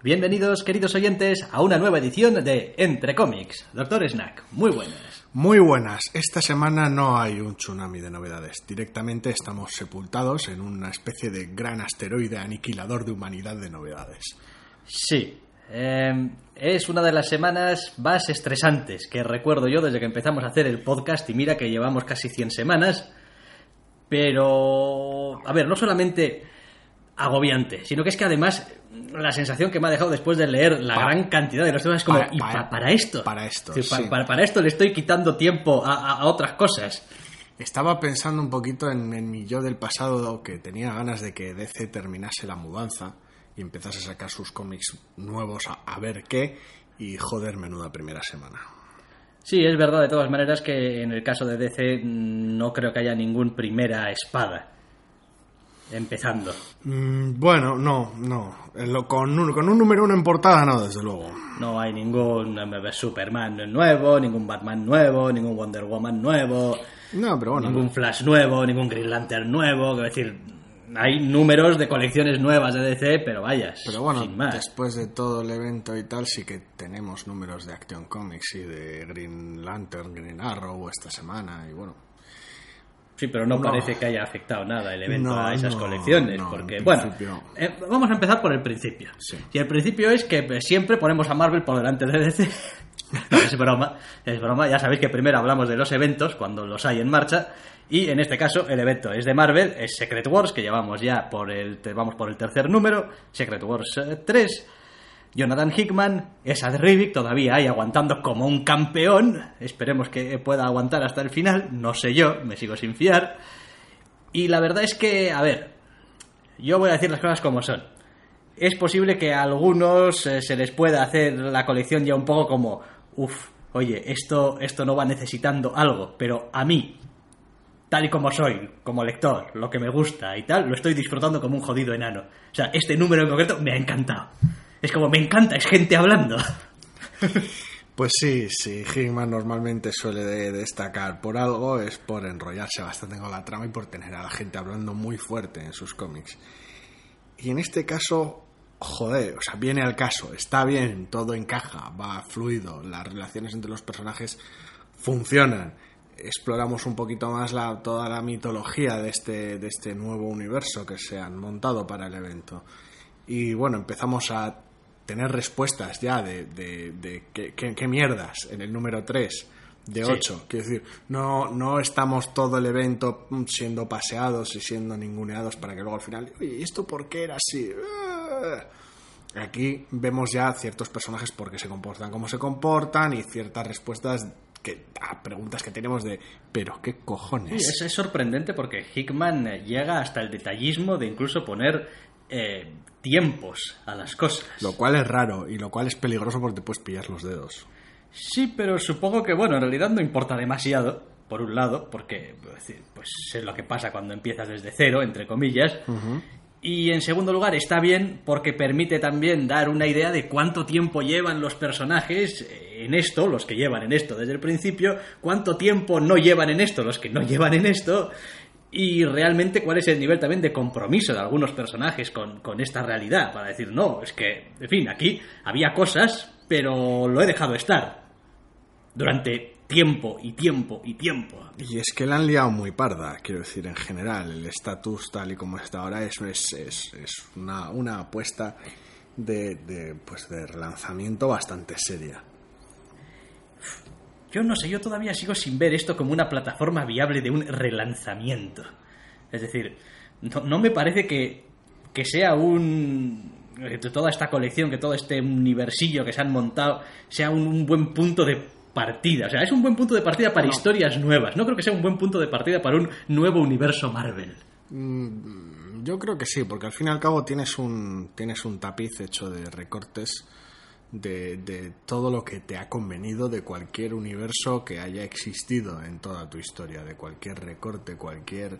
Bienvenidos, queridos oyentes, a una nueva edición de Entre Cómics. Doctor Snack, muy buenas. Muy buenas. Esta semana no hay un tsunami de novedades. Directamente estamos sepultados en una especie de gran asteroide aniquilador de humanidad de novedades. Sí, eh, es una de las semanas más estresantes que recuerdo yo desde que empezamos a hacer el podcast y mira que llevamos casi 100 semanas. Pero, a ver, no solamente agobiante, sino que es que además la sensación que me ha dejado después de leer la gran cantidad de los temas es como, para- ¿y para- pa- para esto? para esto, sí. para, esto le estoy quitando tiempo a, a- a otras cosas. Estaba pensando un poquito en, en mi yo del pasado que tenía ganas de que DC terminase la mudanza y empezase a sacar sus cómics nuevos a, a ver qué y joder, menuda primera semana. Sí, es verdad de todas maneras que en el caso de DC no creo que haya ningún primera espada. Empezando. Mm, bueno, no, no. Con, un, con un número uno en portada no, desde luego. No hay ningún Superman nuevo, ningún Batman nuevo, ningún Wonder Woman nuevo, No, pero bueno. ningún Flash nuevo, ningún Green Lantern nuevo. Quiero decir, hay números de colecciones nuevas de DC, pero vayas, Pero bueno, sin más. después de todo el evento y tal, sí que tenemos números de Action Comics y de Green Lantern, Green Arrow esta semana y bueno. Sí, pero no, No. parece que haya afectado nada el evento No, a esas no, colecciones. porque, en bueno, eh, vamos a empezar por el principio. Sí. Y el principio es que eh, siempre ponemos a Marvel por delante de DC. Es broma, es broma. Ya sabéis que primero hablamos de los eventos, cuando los hay en marcha. Y en este caso, el evento es de Marvel, es Secret Wars, que llevamos ya por el, vamos por el tercer número, Secret Wars eh, 3. Jonathan Hickman, Esad Rivik todavía ahí aguantando como un campeón. Esperemos que pueda aguantar hasta el final. No sé yo, me sigo sin fiar. Y la verdad es que, a ver, yo voy a decir las cosas como son. Es posible que a algunos eh, se les pueda hacer la colección ya un poco como, uff, oye, esto, esto no va necesitando algo, pero a mí, tal y como soy, como lector, lo que me gusta y tal, lo estoy disfrutando como un jodido enano. O sea, este número en concreto me ha encantado. Es como, me encanta, es gente hablando. Pues sí, sí, Hickman normalmente suele de- destacar por algo, es por enrollarse bastante con la trama y por tener a la gente hablando muy fuerte en sus cómics. Y en este caso, joder, o sea, viene al caso, está bien, todo encaja, va fluido, las relaciones entre los personajes funcionan. Exploramos un poquito más la, toda la mitología de este, de este nuevo universo que se han montado para el evento. Y bueno, empezamos a tener respuestas ya de, de, de qué, qué- qué mierdas en el número 3 de Sí. 8. Quiero decir, no, no estamos todo el evento siendo paseados y siendo ninguneados para que luego al final, oye, ¿y esto por qué era así? Ah. Aquí vemos ya ciertos personajes por qué se comportan como se comportan y ciertas respuestas que, a preguntas que tenemos de, pero qué cojones. Sí, es, es sorprendente porque Hickman eh, llega hasta el detallismo de incluso poner eh, tiempos a las cosas. Lo cual es raro y lo cual es peligroso porque te puedes pillar los dedos. Sí, pero supongo que, bueno, en realidad no importa demasiado, por un lado, porque pues, es lo que pasa cuando empiezas desde cero, entre comillas. Y en segundo lugar, está bien porque permite también dar una idea de cuánto tiempo llevan los personajes en esto, los que llevan en esto desde el principio, cuánto tiempo no llevan en esto, los que no llevan en esto, y realmente cuál es el nivel también de compromiso de algunos personajes con, con esta realidad, para decir, no, es que, en fin, aquí había cosas, pero lo he dejado estar durante tiempo y tiempo y tiempo. Y es que la han liado muy parda, quiero decir, en general. El estatus tal y como está ahora es, es, es, una, una apuesta de, de, pues de relanzamiento bastante seria. Yo no sé, yo todavía sigo sin ver esto como una plataforma viable de un relanzamiento. Es decir, no, no me parece que, que sea un... que toda esta colección, que todo este universillo que se han montado, sea un, un buen punto de partida. O sea, es un buen punto de partida para historias nuevas. No creo que sea un buen punto de partida para un nuevo universo Marvel. Mm, Yo creo que sí, porque al fin y al cabo tienes un, tienes un tapiz hecho de recortes de, de todo lo que te ha convenido de cualquier universo que haya existido en toda tu historia, de cualquier recorte, cualquier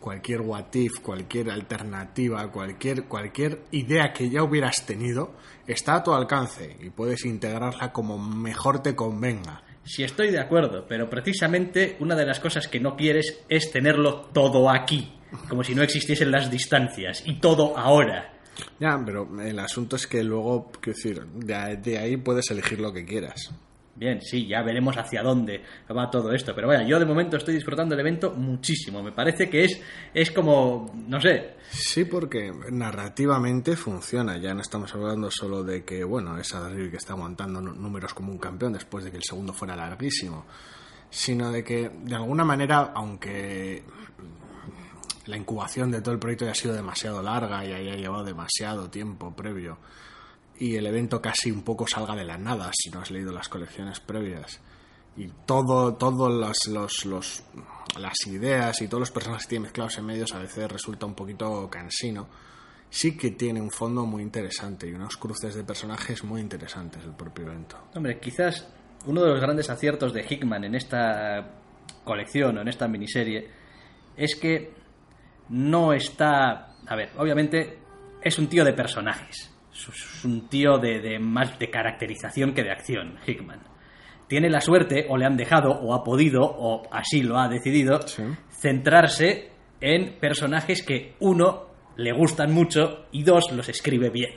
cualquier what if, cualquier alternativa, cualquier, cualquier idea que ya hubieras tenido, está a tu alcance y puedes integrarla como mejor te convenga. Sí, estoy de acuerdo, pero precisamente una de las cosas que no quieres es tenerlo todo aquí, como si no existiesen las distancias, y todo ahora. Ya, pero el asunto es que luego, quiero decir, de, de ahí puedes elegir lo que quieras. Bien, sí, ya veremos hacia dónde va todo esto. Pero vaya, yo de momento estoy disfrutando del evento muchísimo. Me parece que es, es como, no sé. Sí, porque narrativamente funciona. Ya no estamos hablando solo de que, bueno, es Adriel que está aguantando números como un campeón después de que el segundo fuera larguísimo. Sino de que, de alguna manera, aunque la incubación de todo el proyecto haya sido demasiado larga y haya llevado demasiado tiempo previo. Y el evento casi un poco salga de la nada si no has leído las colecciones previas. Y todo todos los, los, las ideas y todos los personajes que tiene mezclados en medios a veces resulta un poquito cansino. Sí que tiene un fondo muy interesante y unos cruces de personajes muy interesantes el propio evento. Hombre quizás uno de los grandes aciertos de Hickman en esta colección o en esta miniserie es que no está a ver obviamente es un tío de personajes es un tío de, más de caracterización que de acción, Hickman. Tiene la suerte, o le han dejado, o ha podido, o así lo ha decidido, centrarse en personajes que, uno, le gustan mucho y dos, los escribe bien.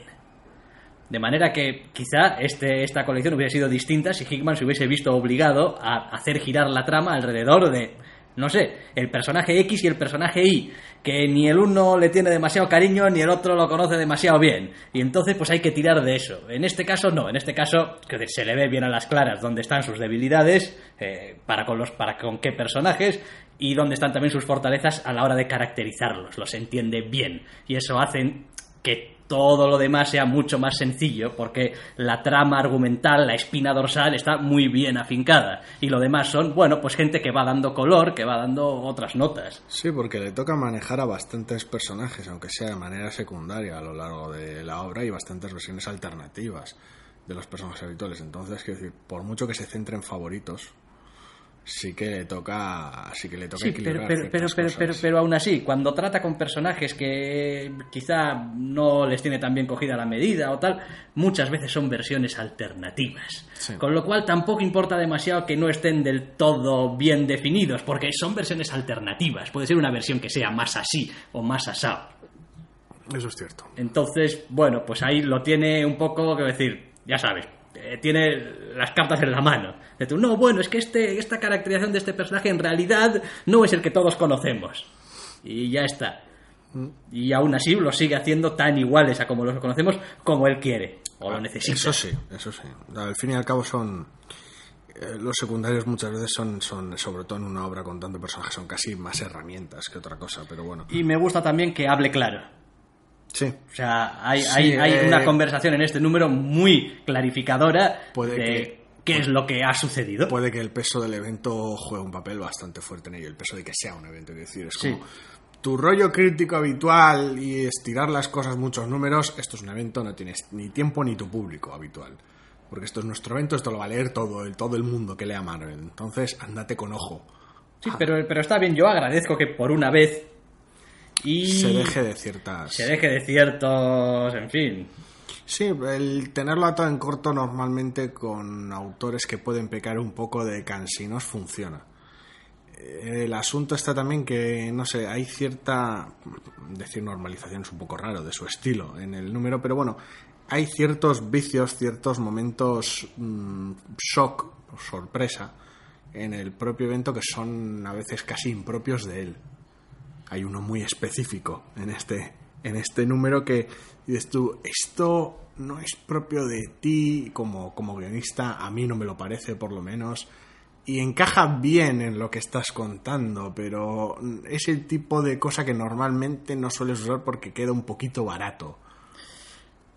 De manera que quizá este, esta colección hubiera sido distinta si Hickman se hubiese visto obligado a hacer girar la trama alrededor de no sé, el personaje X y el personaje Y, que ni el uno le tiene demasiado cariño ni el otro lo conoce demasiado bien. Y entonces pues hay que tirar de eso. En este caso no, en este caso que se le ve bien a las claras dónde están sus debilidades, eh, para, con los, para con qué personajes y dónde están también sus fortalezas a la hora de caracterizarlos. Los entiende bien. Y eso hace que todo lo demás sea mucho más sencillo porque la trama argumental, la espina dorsal está muy bien afincada y lo demás son, bueno, pues gente que va dando color, que va dando otras notas. Sí, porque le toca manejar a bastantes personajes, aunque sea de manera secundaria a lo largo de la obra y bastantes versiones alternativas de los personajes habituales. Entonces, quiero decir, por mucho que se centre en favoritos, sí que le toca sí que le toca equilibrar pero pero pero, pero, pero, aún así cuando trata con personajes que quizá no les tiene tan bien cogida la medida o tal muchas veces son versiones alternativas. Con lo cual tampoco importa demasiado que no estén del todo bien definidos porque son versiones alternativas. Puede ser una versión que sea más así o más asado. Eso es cierto. Entonces bueno pues ahí lo tiene un poco que decir ya sabes eh, tiene las cartas en la mano. De tú, no, bueno, es que este, esta caracterización de este personaje en realidad no es el que todos conocemos. Y ya está. Mm. Y aún así lo sigue haciendo tan iguales a como los conocemos como él quiere o lo necesita. Eso sí, eso sí. Al fin y al cabo son eh, los secundarios muchas veces son, son, sobre todo en una obra con tanto personaje, son casi más herramientas que otra cosa, pero bueno. Y me gusta también que hable claro. Sí. O sea, hay, hay, hay una eh, conversación en este número muy clarificadora puede de que, qué es lo que ha sucedido. Puede que el peso del evento juegue un papel bastante fuerte en ello, el peso de que sea un evento, es decir, es como tu rollo crítico habitual y estirar las cosas muchos números, esto es un evento, no tienes ni tiempo ni tu público habitual. Porque esto es nuestro evento, esto lo va a leer todo el, todo el mundo que lea Marvel. Entonces, andate con ojo. Sí, pero, pero está bien, yo agradezco que por una vez y se deje de ciertas se deje de ciertos en fin. Sí el tenerlo atado en corto normalmente con autores que pueden pecar un poco de cansinos funciona. El asunto está también que no sé hay cierta decir normalización es un poco raro de su estilo en el número pero bueno hay ciertos vicios ciertos momentos mmm, shock sorpresa en el propio evento que son a veces casi impropios de él hay uno muy específico en este, en este número que dices tú, esto no es propio de ti como, como guionista, a mí no me lo parece por lo menos, y encaja bien en lo que estás contando, pero es el tipo de cosa que normalmente no sueles usar porque queda un poquito barato.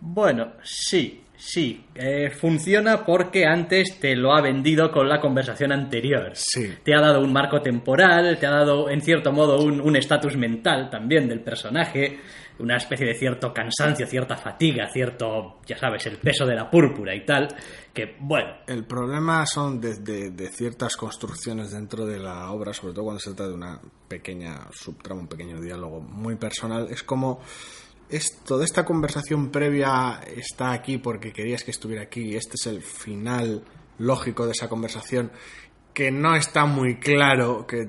Bueno, sí, sí. eh, funciona porque antes te lo ha vendido con la conversación anterior. Sí. Te ha dado un marco temporal, te ha dado, en cierto modo, un un estatus mental también del personaje, una especie de cierto cansancio, cierta fatiga, cierto, ya sabes, el peso de la púrpura y tal, que, bueno, El problema son de, de- de ciertas construcciones dentro de la obra, sobre todo cuando se trata de una pequeña subtrama, un pequeño diálogo muy personal. Es como es, toda esta conversación previa está aquí porque querías que estuviera aquí este es el final lógico de esa conversación que no está muy claro, que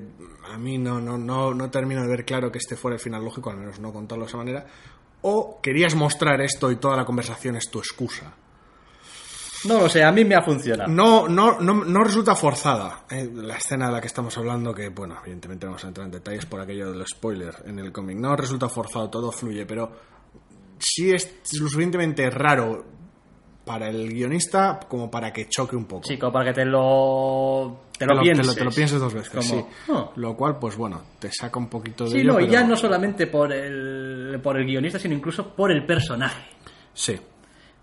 a mí no, no, no, no termino de ver claro que este fuera el final lógico, al menos no contarlo de esa manera, o querías mostrar esto y toda la conversación es tu excusa. No lo sé, a mí me ha funcionado. No, no, no, no resulta forzada eh, la escena de la que estamos hablando, que bueno, evidentemente vamos a entrar en detalles por aquello del spoiler en el cómic. No resulta forzado, todo fluye, pero sí es lo suficientemente raro para el guionista como para que choque un poco. Sí, como para que te lo, te lo, te, pienses. lo, te lo pienses dos veces, Como, sí. "Oh". Lo cual, pues bueno, te saca un poquito de Sí, ello, no, y pero- ya no solamente por el, por el guionista, sino incluso por el personaje. Sí,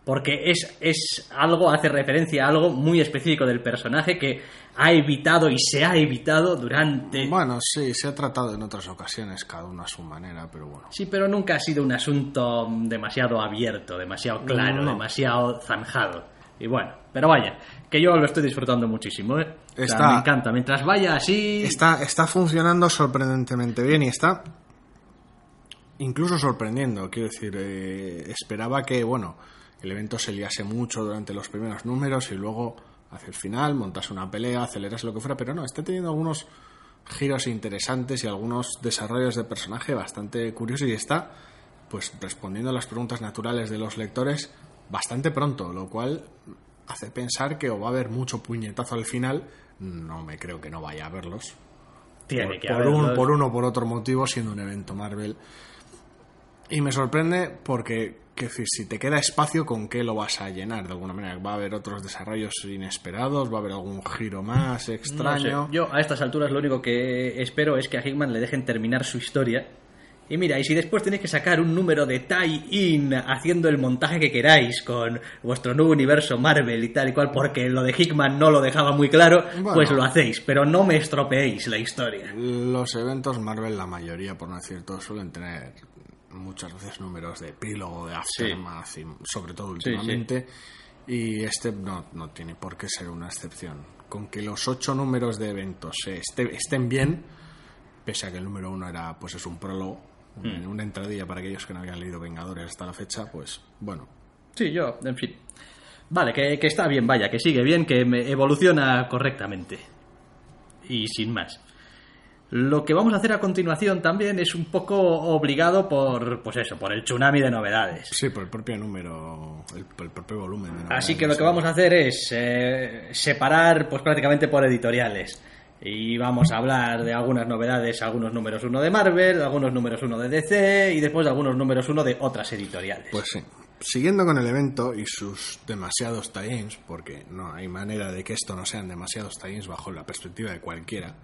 Porque es, es algo, hace referencia a algo muy específico del personaje que ha evitado y se ha evitado durante... bueno, sí, se ha tratado en otras ocasiones, cada uno a su manera, pero bueno. Sí, pero nunca ha sido un asunto demasiado abierto, demasiado claro, No. demasiado zanjado. Y bueno, pero vaya, que yo lo estoy disfrutando muchísimo, ¿eh? O sea, Está- me encanta. Mientras vaya así... Está, está funcionando sorprendentemente bien y está incluso sorprendiendo. Quiero decir, eh, esperaba que, bueno, el evento se liase mucho durante los primeros números y luego hacia el final montase una pelea, acelerase lo que fuera, pero no, está teniendo algunos giros interesantes y algunos desarrollos de personaje bastante curiosos y está pues respondiendo a las preguntas naturales de los lectores bastante pronto, lo cual hace pensar que o va a haber mucho puñetazo al final, no me creo que no vaya a verlos, Tiene por, que por haberlos. un, por uno o por otro motivo, siendo un evento Marvel. Y me sorprende porque, que decir, si te queda espacio, ¿con qué lo vas a llenar? De alguna manera, va a haber otros desarrollos inesperados, va a haber algún giro más No extraño. sé, Yo a estas alturas lo único que espero es que a Hickman le dejen terminar su historia. Y mira, y si después tenéis que sacar un número de tie-in haciendo el montaje que queráis con vuestro nuevo universo Marvel y tal y cual, porque lo de Hickman no lo dejaba muy claro, Bueno. pues lo hacéis, pero no me estropeéis la historia. Los eventos Marvel, la mayoría, por no decir todo, suelen tener muchas veces números de epílogo, de aftermath, y sobre todo sí. últimamente. Y este no, no tiene por qué ser una excepción. Con que los ocho números de eventos este- estén bien, pese a que el número uno era, pues es un prólogo, un- una entradilla para aquellos que no habían leído Vengadores hasta la fecha, pues bueno, Sí, yo, en fin. Vale, que, que está bien, vaya, que sigue bien, que me evoluciona correctamente. Y sin más. Lo que vamos a hacer a continuación también es un poco obligado por, pues eso, por el tsunami de novedades. sí, por el propio número, el, el propio volumen. de Así que lo que vamos a hacer es eh, separar pues prácticamente por editoriales. Y vamos a hablar de algunas novedades, algunos números uno de Marvel, algunos números uno de DC y después de algunos números uno de otras editoriales. Pues sí. Siguiendo con el evento y sus demasiados tie-ins, porque no hay manera de que esto no sean demasiados tie-ins bajo la perspectiva de cualquiera.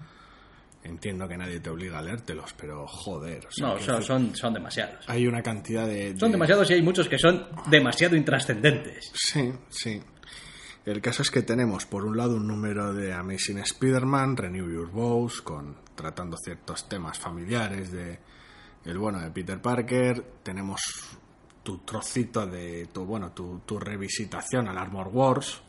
Entiendo que nadie te obliga a leértelos, pero joder. o sea, no, son, son, son demasiados. Hay una cantidad de... Son de- demasiados y hay muchos que son demasiado intrascendentes. Sí, sí. El caso es que tenemos, por un lado, un número de Amazing Spider-Man, Renew Your Vows, con, tratando ciertos temas familiares de el bueno de Peter Parker. Tenemos tu trocito de tu, bueno, tu, tu revisitación al Armor Wars.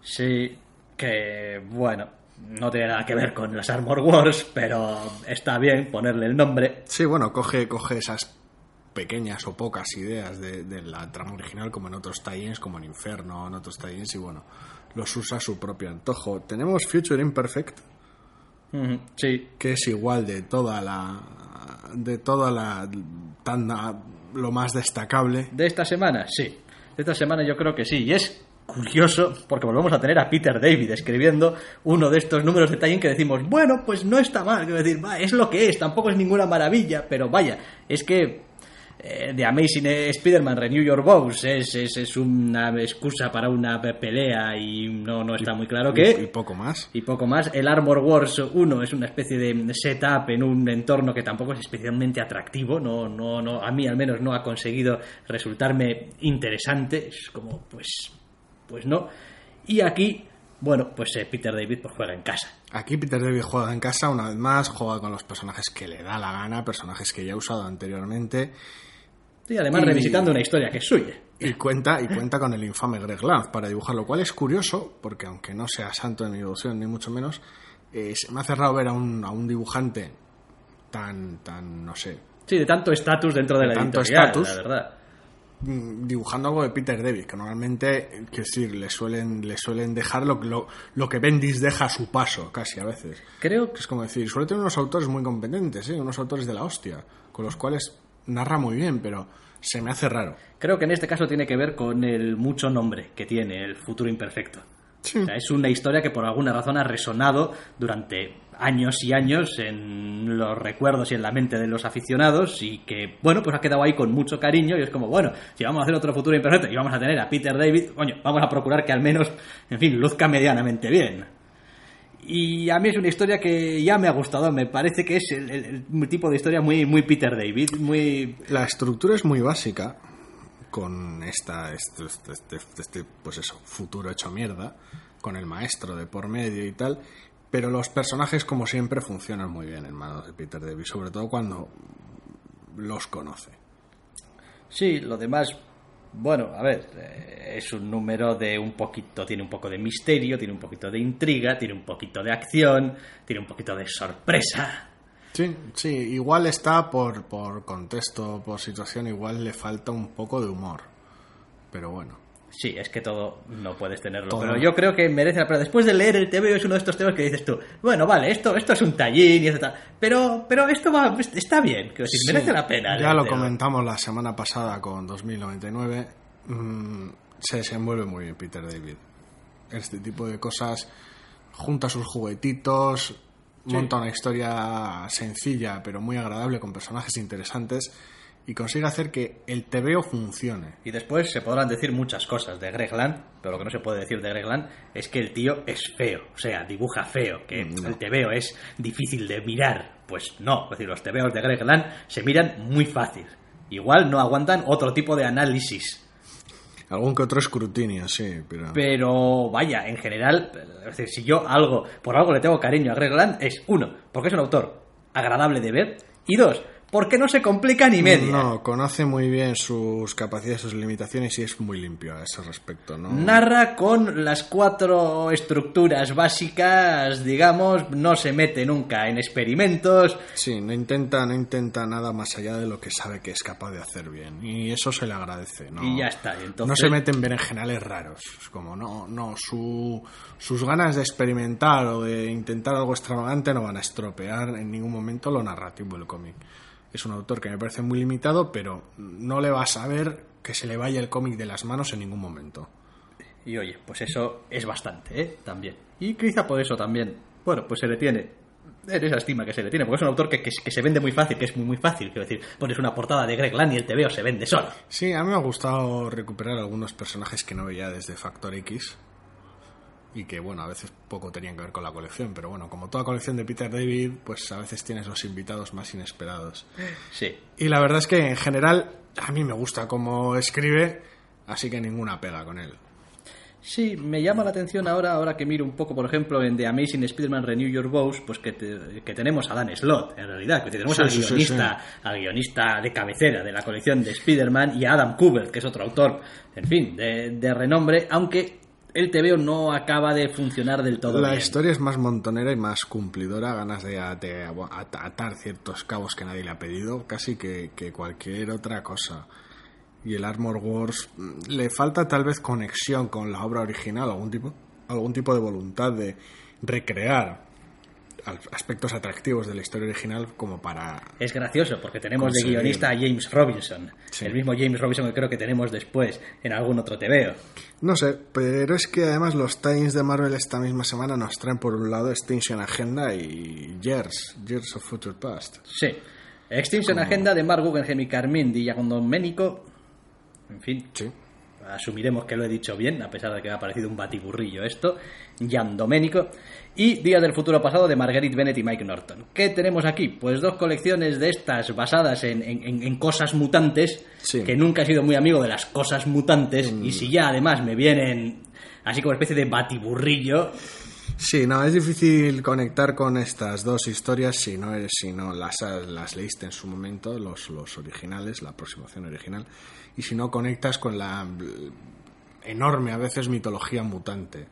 Sí, que bueno, no tiene nada que ver con las Armor Wars, pero está bien ponerle el nombre. Sí, bueno, coge, coge esas pequeñas o pocas ideas de, de la trama original, como en otros tie como en Inferno, en otros tie y bueno, los usa a su propio antojo. Tenemos Future Imperfect, Sí, que es igual de toda la de toda la tanda lo más destacable de esta semana, sí. De esta semana yo creo que sí. Y es curioso porque volvemos a tener a Peter David escribiendo uno de estos números de tie que decimos, bueno, pues no está mal. Quiero decir, va, es lo que es, tampoco es ninguna maravilla, pero vaya, es que eh, The Amazing Spider-Man Renew Your Vows es, es, es una excusa para una pe- pelea y no, no está muy claro qué. y poco más. Y poco más. El Armor Wars 1 es una especie de setup en un entorno que tampoco es especialmente atractivo. No, no, no, a mí al menos no ha conseguido resultarme interesante. Es como, pues, pues no. Y aquí, bueno, pues eh, Peter David pues juega en casa. Aquí Peter David juega en casa una vez más, juega con los personajes que le da la gana, personajes que ya ha usado anteriormente Y además Y- revisitando una historia que es suya. y cuenta y cuenta con el infame Greg Land para dibujar, lo cual es curioso porque aunque no sea santo de mi devoción ni mucho menos, eh, se me ha cerrado ver a un, a un dibujante tan tan no sé Sí, de tanto estatus dentro de la tanto editorial, la verdad. Mm, dibujando algo de Peter David, que normalmente, eh, quiero decir, le suelen, le suelen dejar lo, lo, lo que Bendis deja a su paso, casi a veces. Creo Es como decir, suele tener unos autores muy competentes, ¿eh? unos autores de la hostia, con los cuales narra muy bien, pero se me hace raro. Creo que en este caso tiene que ver con el mucho nombre que tiene el futuro imperfecto. Sí. O sea, es una historia que por alguna razón ha resonado durante años y años en los recuerdos y en la mente de los aficionados y que, bueno, pues ha quedado ahí con mucho cariño y es como, bueno, si vamos a hacer otro futuro imperfecto y vamos a tener a Peter David, coño, vamos a procurar que al menos, en fin, luzca medianamente bien. Y a mí es una historia que ya me ha gustado, me parece que es el, tipo de historia muy, muy Peter David, muy... La estructura es muy básica, con esta, este, este- este- este, pues eso, futuro hecho mierda, con el maestro de por medio y tal, pero los personajes, como siempre, funcionan muy bien en manos de Peter David, sobre todo cuando los conoce. Sí, lo demás, bueno, a ver, eh, es un número de un poquito, tiene un poco de misterio, tiene un poquito de intriga, tiene un poquito de acción, tiene un poquito de sorpresa. Sí, sí, igual está por, por contexto, por situación, igual le falta un poco de humor. Pero bueno. Sí, es que todo no puedes tenerlo, Todo. pero yo creo que merece la pena. Después de leer el TVO es uno de estos temas que dices tú, bueno, vale, esto, esto es un tallín y tal, pero, pero esto va, está bien, decir, Sí, merece la pena. Ya lo comentamos la semana pasada con 2099. mm, se desenvuelve muy bien Peter David. Este tipo de cosas, junta sus juguetitos, monta una historia sencilla pero muy agradable con personajes interesantes y consigue hacer que el TVO funcione. Y después se podrán decir muchas cosas de Greg Land, pero lo que no se puede decir de Greg Land es que el tío es feo, o sea, dibuja feo, que No. el TVO es difícil de mirar. Pues no, es decir, los TVOs de Greg Land se miran muy fácil. Igual no aguantan otro tipo de análisis. Algún que otro escrutinio, sí, pero... Pero vaya, en general, es decir, si yo algo, por algo le tengo cariño a Greg Land, es uno, porque es un autor agradable de ver, y dos, porque no se complica ni media. No, conoce muy bien sus capacidades, sus limitaciones y es muy limpio a ese respecto, ¿no? Narra con las cuatro estructuras básicas, digamos, no se mete nunca en experimentos. Sí, no intenta, no intenta nada más allá de lo que sabe que es capaz de hacer bien. Y eso se le agradece, ¿no? Y ya está, y entonces- No se mete en berenjenales raros. Es como, no, no, su, sus ganas de experimentar o de intentar algo extravagante no van a estropear en ningún momento lo narrativo del cómic. Es un autor que me parece muy limitado, pero no le vas a ver que se le vaya el cómic de las manos en ningún momento. Y oye, pues eso es bastante, ¿eh? También. Y quizá por eso también, bueno, pues se le tiene en esa estima que se le tiene, porque es un autor que, que, que se vende muy fácil, que es muy, muy fácil. Quiero decir, pones una portada de Greg Land y el TVO se vende solo. Sí, a mí me ha gustado recuperar algunos personajes que no veía desde Factor X y que, bueno, a veces poco tenían que ver con la colección, pero bueno, como toda colección de Peter David, pues a veces tienes los invitados más inesperados. Sí. Y la verdad es que en general a mí me gusta cómo escribe, así que ninguna pega con él. Sí, me llama la atención ahora, ahora que miro un poco, por ejemplo, en The Amazing Spider-Man Renew Your Vows, pues que, te- que tenemos a Dan Slott, en realidad, que tenemos Sí, al sí, sí, guionista, al guionista de cabecera de la colección de Spider-Man y a Adam Kubert, que es otro autor, en fin, de, de renombre, aunque el TVO no acaba de funcionar del todo la bien. historia es más montonera y más cumplidora, ganas de, de at- atar ciertos cabos que nadie le ha pedido, casi que, que cualquier otra cosa. Y el Armor Wars mm, le falta tal vez conexión con la obra original, algún tipo, algún tipo de voluntad de recrear aspectos atractivos de la historia original como para Es gracioso porque tenemos de guionista a James Robinson, Sí. el mismo James Robinson que creo que tenemos después en algún otro TVO. No sé, pero es que además los Times de Marvel esta misma semana nos traen por un lado Extinction Agenda y Years, Years of Future Past. Sí. Extinction Agenda de Mark Guggenheim y Carmín Di Domenico. En fin, Sí. Asumiremos que lo he dicho bien, a pesar de que me ha parecido un batiburrillo esto, Jan Domenico, y Días del Futuro Pasado de Marguerite Bennett y Mike Norton. ¿Qué tenemos aquí? Pues dos colecciones de estas basadas en, en- cosas mutantes, Sí. que nunca he sido muy amigo de las cosas mutantes, y si ya además me vienen así como especie de batiburrillo, Sí, no, es difícil conectar con estas dos historias si no, si no las, las leíste en su momento, los, los originales, la aproximación original, y si no conectas con la enorme, a veces, mitología mutante.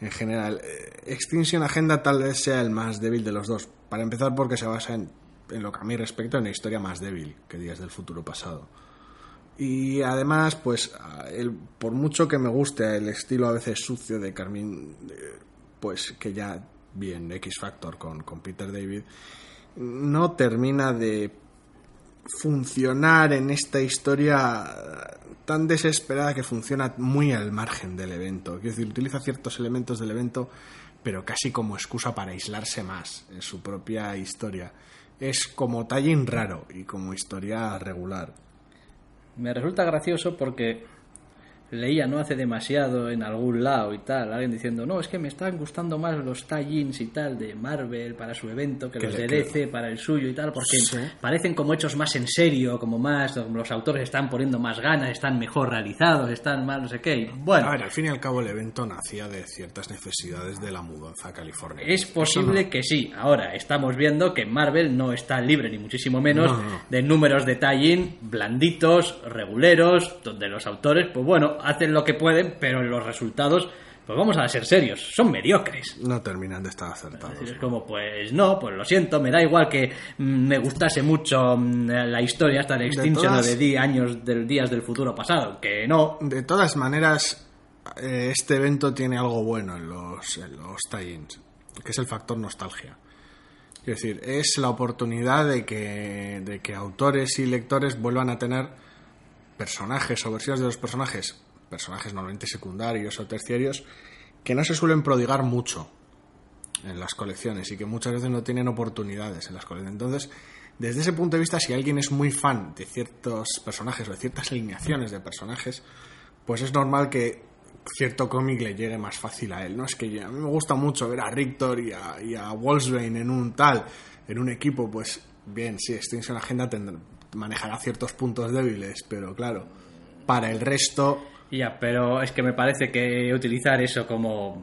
En general, eh, Extinction Agenda tal vez sea el más débil de los dos. Para empezar, porque se basa en, en lo que a mí respecta, en una historia más débil que Días del Futuro Pasado. Y además, pues, el- por mucho que me guste el estilo a veces sucio de Carmín, pues que ya bien X Factor con, con Peter David, no termina de funcionar en esta historia tan desesperada que funciona muy al margen del evento. Quiero decir, utiliza ciertos elementos del evento, pero casi como excusa para aislarse más en su propia historia. Es como tallín raro y como historia regular. me resulta gracioso porque leía no hace demasiado en algún lado y tal, alguien diciendo, no, es que me están gustando más los tie-ins y tal de Marvel para su evento que los de DC para el suyo y tal, porque Sí. parecen como hechos más en serio, como más, los autores están poniendo más ganas, están mejor realizados, están más no sé qué. Y bueno, A ver, al fin y al cabo el evento nacía de ciertas necesidades de la mudanza a California. Es posible no- que sí. Ahora, estamos viendo que Marvel no está libre, ni muchísimo menos, No, no. de números de tie-in blanditos, reguleros, donde los autores, pues bueno, hacen lo que pueden, pero los resultados, pues vamos a ser serios, son mediocres. no terminan de estar acertados. Es como, pues no, pues lo siento, me da igual que mm, me gustase mucho mm, la historia hasta Extinction todas- o de di- años del días del futuro pasado, que no. De todas maneras, eh, este evento tiene algo bueno en los, en los tie-ins, que es el factor nostalgia. Es decir, es la oportunidad de que, de que autores y lectores vuelvan a tener personajes o versiones de los personajes, personajes normalmente secundarios o terciarios, que no se suelen prodigar mucho en las colecciones y que muchas veces no tienen oportunidades en las colecciones. Entonces, desde ese punto de vista, si alguien es muy fan de ciertos personajes o de ciertas alineaciones de personajes, pues es normal que cierto cómic le llegue más fácil a él. No es que a mí me gusta mucho ver a Rictor y a, y a Wolfsbane en un tal, en un equipo, pues bien, sí, Extinction Agenda tendrá- manejará ciertos puntos débiles, pero claro, para el resto Ya, pero es que me parece que utilizar eso como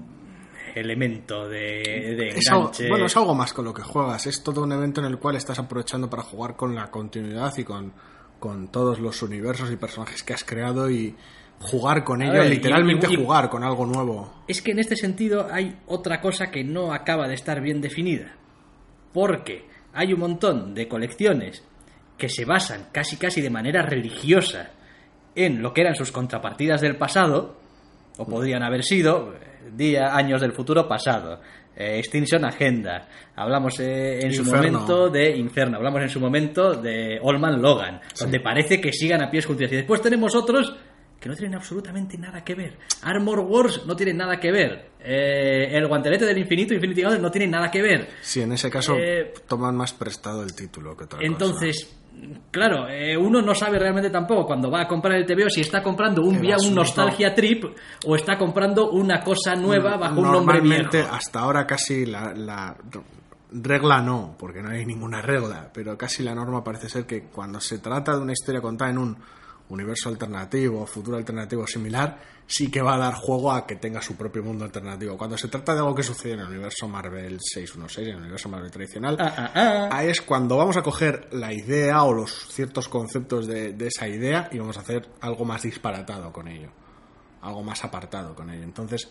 elemento de, de Es algo, bueno, es algo más con lo que juegas. Es todo un evento en el cual estás aprovechando para jugar con la continuidad y con, con todos los universos y personajes que has creado y jugar con A ellos, ver, literalmente y- y- jugar con algo nuevo. Es que en este sentido hay otra cosa que no acaba de estar bien definida. Porque hay un montón de colecciones que se basan casi casi de manera religiosa en lo que eran sus contrapartidas del pasado, o podrían haber sido eh, día, años del futuro pasado, eh, Extinction Agenda, hablamos eh, en su momento de Inferno, hablamos en su momento de Allman Logan, donde parece que sigan a pies juntos. Y después tenemos otros que no tienen absolutamente nada que ver. Armor Wars no tiene nada que ver. Eh, el guantelete del infinito, Infinity Gauntlet, no tiene nada que ver. Sí, en ese caso toman más prestado el título que otra cosa. Entonces, claro, eh, uno no sabe realmente tampoco cuando va a comprar el TVO si está comprando un, via- un nostalgia trip o está comprando una cosa nueva bajo un nombre Normalmente, hasta ahora casi la, la regla no, porque no hay ninguna regla, pero casi la norma parece ser que cuando se trata de una historia contada en un universo alternativo, futuro alternativo similar, sí que va a dar juego a que tenga su propio mundo alternativo. Cuando se trata de algo que sucede en el universo Marvel 616, en el universo Marvel tradicional, Ah, ah, ah. ahí es cuando vamos a coger la idea o los ciertos conceptos de, de esa idea y vamos a hacer algo más disparatado con ello, algo más apartado con ello. Entonces,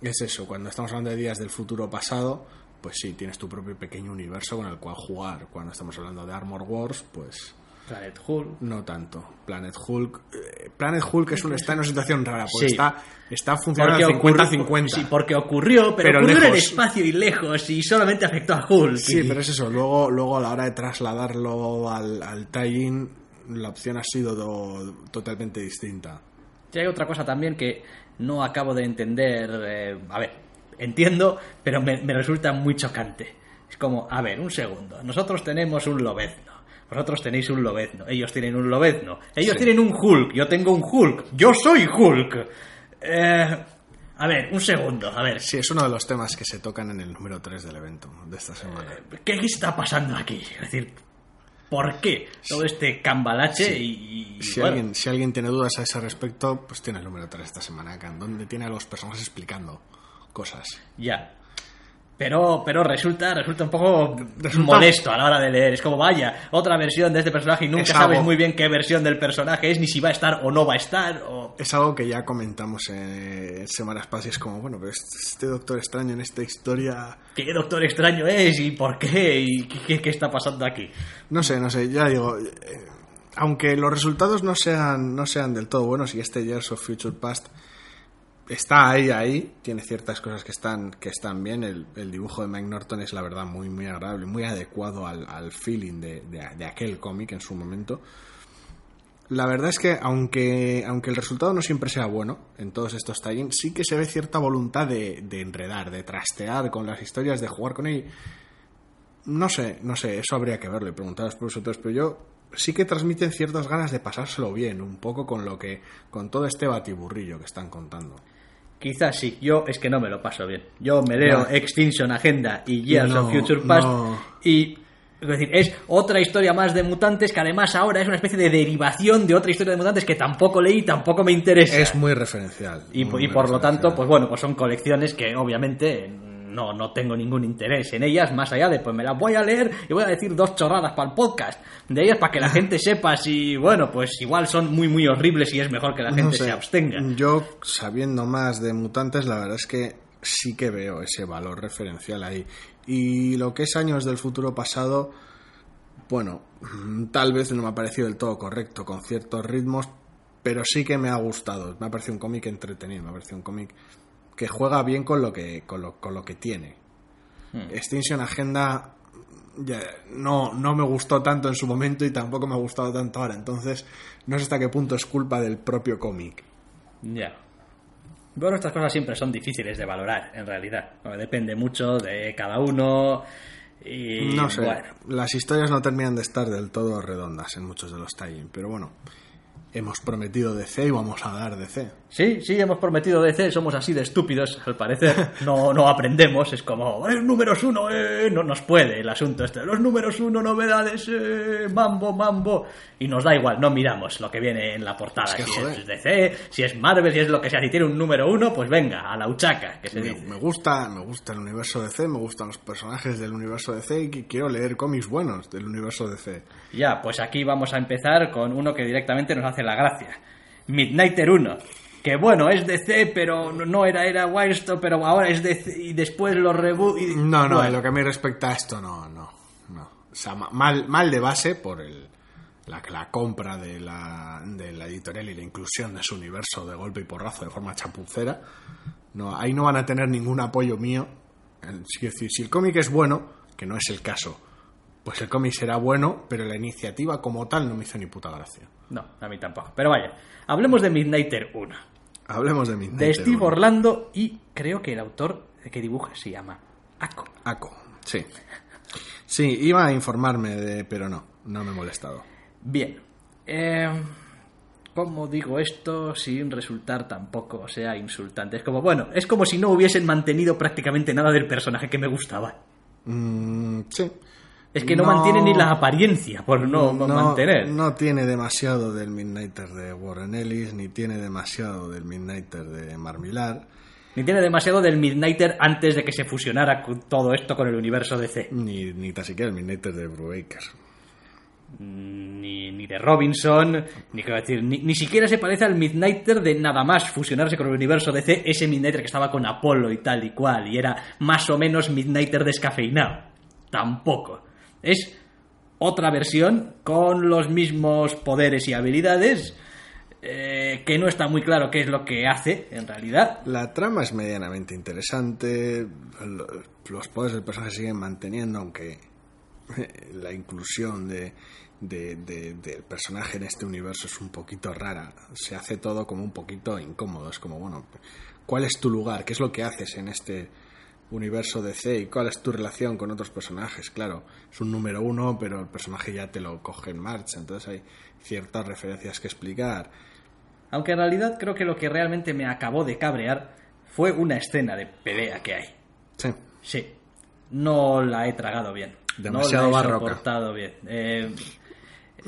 es eso, cuando estamos hablando de días del futuro pasado, pues sí, tienes tu propio pequeño universo con el cual jugar. Cuando estamos hablando de Armor Wars, pues Planet Hulk. no tanto. Planet Hulk, eh, Planet Hulk es un, está en una situación rara, porque Sí. está, está funcionando Porque 50-50. ocurrió- Sí, porque ocurrió, pero, Pero ocurrió en el espacio y lejos y solamente afectó a Hulk. Sí, Y- pero es eso. Luego, luego a la hora de trasladarlo al, al tie-in, la opción ha sido do- totalmente distinta. Y hay otra cosa también que no acabo de entender. eh, a ver, entiendo, pero me, me resulta muy chocante. Es como, a ver, un segundo. Nosotros tenemos un lobezno. Vosotros tenéis un lobezno. Ellos tienen un lobezno. Ellos Sí. tienen un Hulk. Yo tengo un Hulk. Yo soy Hulk. Eh, a ver, un segundo. A ver, Sí, es uno de los temas que se tocan en el número 3 del evento de esta semana. ¿qué está pasando aquí? Es decir, ¿por qué todo este cambalache y... y, Si, bueno, alguien, si alguien tiene dudas a ese respecto, pues tiene el número 3 esta semana, acá, donde tiene a los personajes explicando cosas. Ya. Pero, pero resulta, resulta un poco Resulta- molesto a la hora de leer. Es como, vaya, otra versión de este personaje y nunca Es sabes algo- muy bien qué versión del personaje es, ni si va a estar o no va a estar. O... Es algo que ya comentamos en semanas pasadas es como, bueno, pero este, este Doctor Extraño en esta historia... ¿Qué doctor extraño es? ¿Y por qué? ¿Y qué, qué- qué está pasando aquí? No sé, no sé, ya digo, eh, aunque los resultados no sean, no sean del todo buenos y este Years of Future Past está ahí, ahí, tiene ciertas cosas que están, que están bien, el, dibujo de Mike Norton es la verdad muy, muy agradable, muy adecuado al, al feeling de, de- de aquel cómic en su momento. La verdad es que aunque, aunque el resultado no siempre sea bueno en todos estos tie sí que se ve cierta voluntad de, de enredar, de trastear con las historias, de jugar con él. No sé, no sé, eso habría que verlo y preguntaros por vosotros, pero yo sí que transmiten ciertas ganas de pasárselo bien, un poco con lo que, con todo este batiburrillo que están contando. Quizás sí, yo es que no me lo paso bien. Yo me leo. Extinction Agenda y Years No, of Future Past no. y... Es decir, es otra historia más de mutantes que además ahora es una especie de derivación de otra historia de mutantes que tampoco leí tampoco me interesa. Es muy referencial. Y, muy, y muy por lo tanto, pues bueno, pues son colecciones que obviamente no, no tengo ningún interés en ellas, más allá de pues me las voy a leer y voy a decir dos chorradas para el podcast de ellas para que la gente sepa si, bueno, pues igual son muy, muy horribles y es mejor que la gente No sé, se abstenga. Yo, sabiendo más de mutantes, la verdad es que sí que veo ese valor referencial ahí. Y lo que es Años del Futuro Pasado, bueno, mm, tal vez no me ha parecido del todo correcto, con ciertos ritmos, pero sí que me ha gustado. Me ha parecido un cómic entretenido, me ha parecido un cómic que juega bien con lo que, con lo, con lo que tiene. Extinction Agenda ya, no, no me gustó tanto en su momento y tampoco me ha gustado tanto ahora. Entonces, no sé hasta qué punto es culpa del propio cómic. Ya. Bueno, estas cosas siempre son difíciles de valorar, en realidad. Bueno, Depende mucho de cada uno. Y No sé, bueno. las historias no terminan de estar del todo redondas en muchos de los tie pero bueno, hemos prometido DC y vamos a dar DC. Sí, sí, hemos prometido DC, somos así de estúpidos, al parecer. No, no aprendemos, es como, ¡eh, números uno! Eh! No nos puede el asunto este. Los números uno, novedades, eh, mambo, mambo. Y nos da igual, no miramos lo que viene en la portada. Es que, si joder. es DC, si es Marvel, si es lo que sea. Si tiene un número uno, pues venga, a la uchaca, que se Me, dice. me gusta, me gusta el universo DC, me gustan los personajes del universo DC y quiero leer cómics buenos del universo DC. Ya, pues aquí vamos a empezar con uno que directamente nos hace la gracia. Midnighter 1. Que bueno, es DC, pero no- era, era Wildstorm, pero ahora es DC y después lo reboot. y- No, no, Bueno. en lo que a mí respecta a esto, no, no, no. O sea, ma- mal, mal de base por el, la, la compra de la, de la editorial y la inclusión de su universo de golpe y porrazo de forma chapucera. No, ahí no van a tener ningún apoyo mío. Es decir, si el cómic es bueno, que no es el caso, pues el cómic será bueno, pero la iniciativa como tal no me hizo ni puta gracia. No, a mí tampoco. Pero vaya, hablemos de Midnighter 1. Hablemos de mi De Steve Orlando y creo que el autor que dibuja se llama Ako. Aco, sí. Sí, iba a informarme de, pero no, no me he molestado. Bien. Eh, ¿Cómo digo esto sin resultar tampoco sea insultante? Es como, bueno, es como si no hubiesen mantenido prácticamente nada del personaje que me gustaba. Mm, sí. Es que no, mantiene ni la apariencia por no, mantener. No tiene demasiado del Midnighter de Warren Ellis, ni tiene demasiado del Midnighter de Marmilar, Ni tiene demasiado del Midnighter antes de que se fusionara con todo esto con el universo DC. ni, ni tan siquiera el Midnighter de Brubaker. Ni, ni de Robinson, ni, quiero decir, ni, ni siquiera se parece al Midnighter de nada más fusionarse con el universo DC, ese Midnighter que estaba con Apolo y tal y cual, y era más o menos Midnighter descafeinado. Tampoco. Es otra versión con los mismos poderes y habilidades, eh, que no está muy claro qué es lo que hace en realidad. La trama es medianamente interesante, lo- los poderes del personaje siguen manteniendo, aunque la inclusión de, de- de- del personaje en este universo es un poquito rara. Se hace todo como un poquito incómodo. Es como, bueno, ¿cuál es tu lugar? ¿Qué es lo que haces en este universo DC y cuál es tu relación con otros personajes. Claro, es un número uno, pero el personaje ya te lo coge en marcha, entonces hay ciertas referencias que explicar. Aunque en realidad creo que lo que realmente me acabó de cabrear fue una escena de pelea que hay. Sí. Sí, no la he tragado bien. Demasiado no la he barroca. soportado bien. Eh,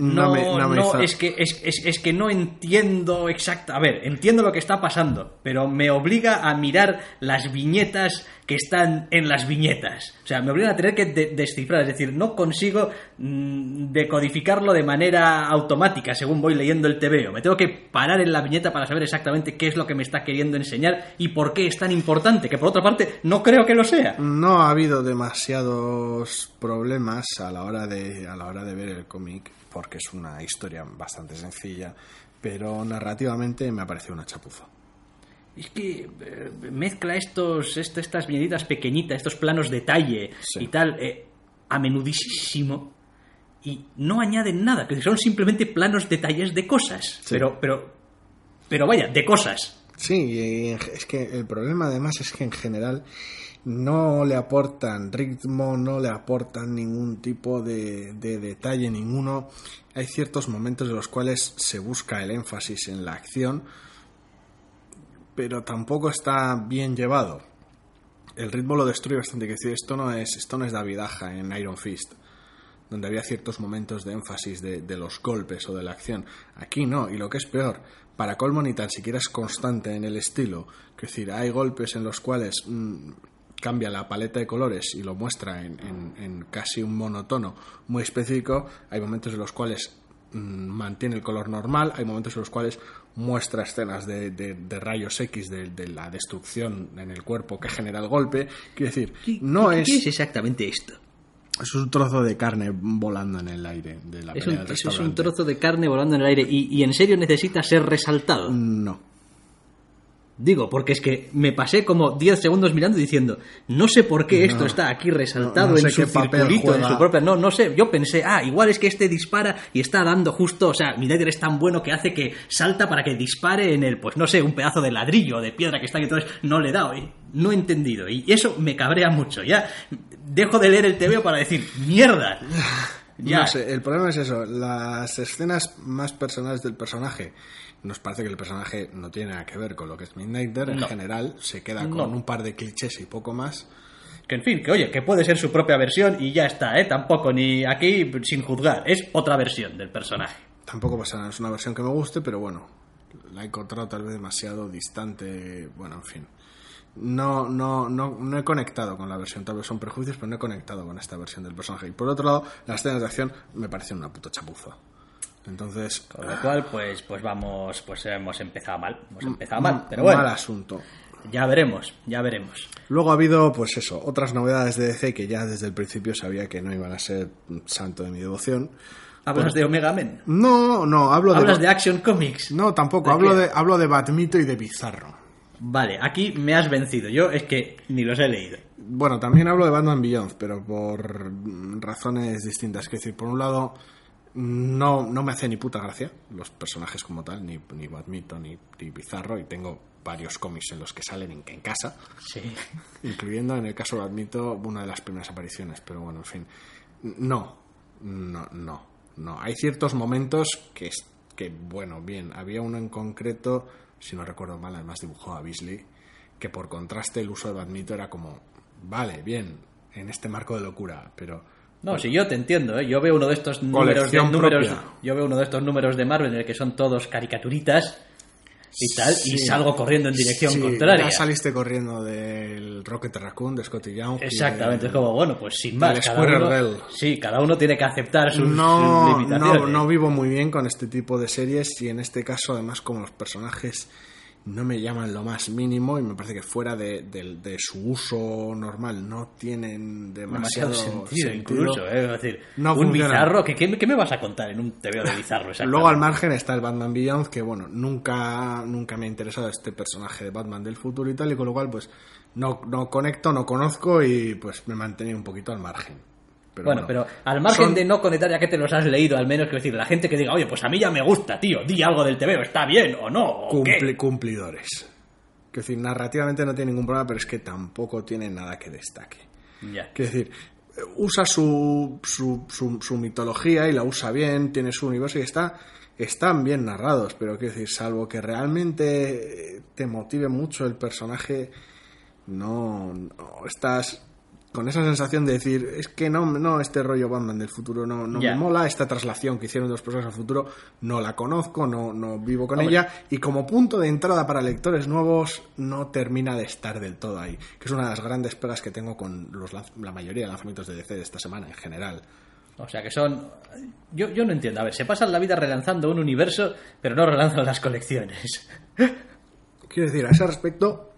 No no, me- no me no, hizo- es, que, es, es- es que no entiendo exacta. A ver, entiendo lo que está pasando, pero me obliga a mirar las viñetas que están en las viñetas. O sea, me obliga a tener que de- descifrar. Es decir, no consigo mm, decodificarlo de manera automática según voy leyendo el TVO. Me tengo que parar en la viñeta para saber exactamente qué es lo que me está queriendo enseñar y por qué es tan importante. Que por otra parte, no creo que lo sea. No ha habido demasiados problemas a la hora de, a la hora de ver el cómic, porque es una historia bastante sencilla, pero narrativamente me ha parecido una chapuza. Es que eh, mezcla estos, est- estas viñetitas pequeñitas, estos planos detalle Sí. y tal, eh, a menudísimo y no añaden nada, que son simplemente planos detalles de cosas. Sí. Pero, pero, pero vaya, de cosas. Sí, es que el problema además es que en general no le aportan ritmo, no le aportan ningún tipo de, de detalle ninguno. Hay ciertos momentos en los cuales se busca el énfasis en la acción, pero tampoco está bien llevado. El ritmo lo destruye bastante, que decir, esto no es, esto no es David en Iron Fist, donde había ciertos momentos de énfasis de, de los golpes o de la acción. Aquí no, y lo que es peor, para colmo ni tan siquiera es constante en el estilo. Es decir, hay golpes en los cuales mm, cambia la paleta de colores y lo muestra en, en- en casi un monotono muy específico. Hay momentos en los cuales mm, mantiene el color normal, hay momentos en los cuales muestra escenas de, de- de rayos X de, de la destrucción en el cuerpo que genera el golpe. Quiero decir, no es, exactamente esto? es un trozo de carne volando en el aire de la Es un, del es un trozo de carne volando en el aire y, y en serio necesita ser resaltado. No. Digo, porque es que me pasé como 10 segundos mirando y diciendo, no sé por qué esto No. está aquí resaltado No- no sé en su circulito, en su propia... No, no sé, yo pensé, ah, igual es que este dispara y está dando justo, o sea, mi Snyder es tan bueno que hace que salta para que dispare en el, pues no sé, un pedazo de ladrillo o de piedra que está aquí, entonces no le he dado, y no he entendido. Y eso me cabrea mucho, ya dejo de leer el TVO para decir, mierda. Ya. No sé, el problema es eso. Las escenas más personales del personaje. Nos parece que el personaje no tiene nada que ver con lo que es Midnighter. En No. general, se queda con No. un par de clichés y poco más. Que en fin, que oye, que puede ser su propia versión y ya está, ¿eh? Tampoco ni aquí sin juzgar, es otra versión del personaje. Tampoco pasa nada, es una versión que me guste, pero bueno, la he encontrado tal vez demasiado distante. Bueno, en fin. No, no, no, no he conectado con la versión, tal vez son prejuicios, pero no he conectado con esta versión del personaje. Y por otro lado, las escenas de acción me parecen una puta chapuza. Entonces, Con lo cual, pues, pues vamos, pues hemos empezado mal, hemos empezado mal, pero bueno, mal asunto. ya veremos, ya veremos. Luego ha habido, pues eso, otras novedades de DC que ya desde el principio sabía que no iban a ser santo de mi devoción. ¿Hablas de Omega Men? No, no, hablo ¿Hablas de... de Action Comics? No, tampoco, ¿De hablo qué? de, hablo de Batmito y de Bizarro. Vale, aquí me has vencido, yo es que ni los he leído. Bueno, también hablo de Batman Beyond, pero por razones distintas. Es decir, por un lado, no, no me hace ni puta gracia los personajes como tal, ni, ni Batmito, ni, ni Bizarro, y tengo varios cómics en los que salen en, en casa. Sí. incluyendo en el caso de Admito una de las primeras apariciones, pero bueno, en fin. No, no, no, no. Hay ciertos momentos que, es- que bueno, bien, había uno en concreto, si no recuerdo mal, además dibujó a Beasley, que por contraste el uso de Admito era como, vale, bien, en este marco de locura, pero No, si yo te entiendo, ¿eh? yo veo uno de estos números de, números, yo veo uno de estos números de Marvel en el que son todos caricaturitas y tal, y Sí. salgo corriendo en dirección Sí, contraria. Ya saliste corriendo del Rocket Raccoon de Scotty Young. y Exactamente, es como, bueno, pues sin más. Cada uno, sí, cada uno tiene que aceptar sus, no, sus no, limitaciones. no vivo muy bien con este tipo de series y en este caso además como los personajes no me llaman lo más mínimo y me parece que fuera de, de- de su uso normal no tienen demasiado, demasiado sentido, incluso, ¿eh? Es decir, No un funciona. bizarro, ¿qué, qué, qué me vas a contar en un TVO de bizarro? Luego al margen está el Batman Beyond, que bueno, nunca, nunca me ha interesado este personaje de Batman del futuro y tal, y con lo cual pues no, no conecto, no conozco y pues me mantenía un poquito al margen. Pero bueno, pero al margen son- de no conectar, ya que te los has leído, al menos, quiero decir, la gente que diga, oye, pues a mí ya me gusta, tío, di algo del TVO, ¿está bien o no? ¿o qué?". cumpli- cumplidores. Quiero decir, narrativamente no tiene ningún problema, pero es que tampoco tiene nada que destaque. Ya. Quiero decir, usa su, su, su, su mitología y la usa bien, tiene su universo y está, están bien narrados, pero quiero decir, salvo que realmente te motive mucho el personaje, no, no estás con esa sensación de decir, es que no, no este rollo Batman del futuro no, no me mola, esta traslación que hicieron de los personajes al futuro no la conozco, no, no vivo con Hombre. ella, y como punto de entrada para lectores nuevos no termina de estar del todo ahí, que es una de las grandes pegas que tengo con los, la mayoría de lanzamientos de DC de esta semana en general. O sea que son. Yo, yo no entiendo. A ver, se pasan la vida relanzando un universo, pero no relanzan las colecciones. Quiero decir, a ese respecto,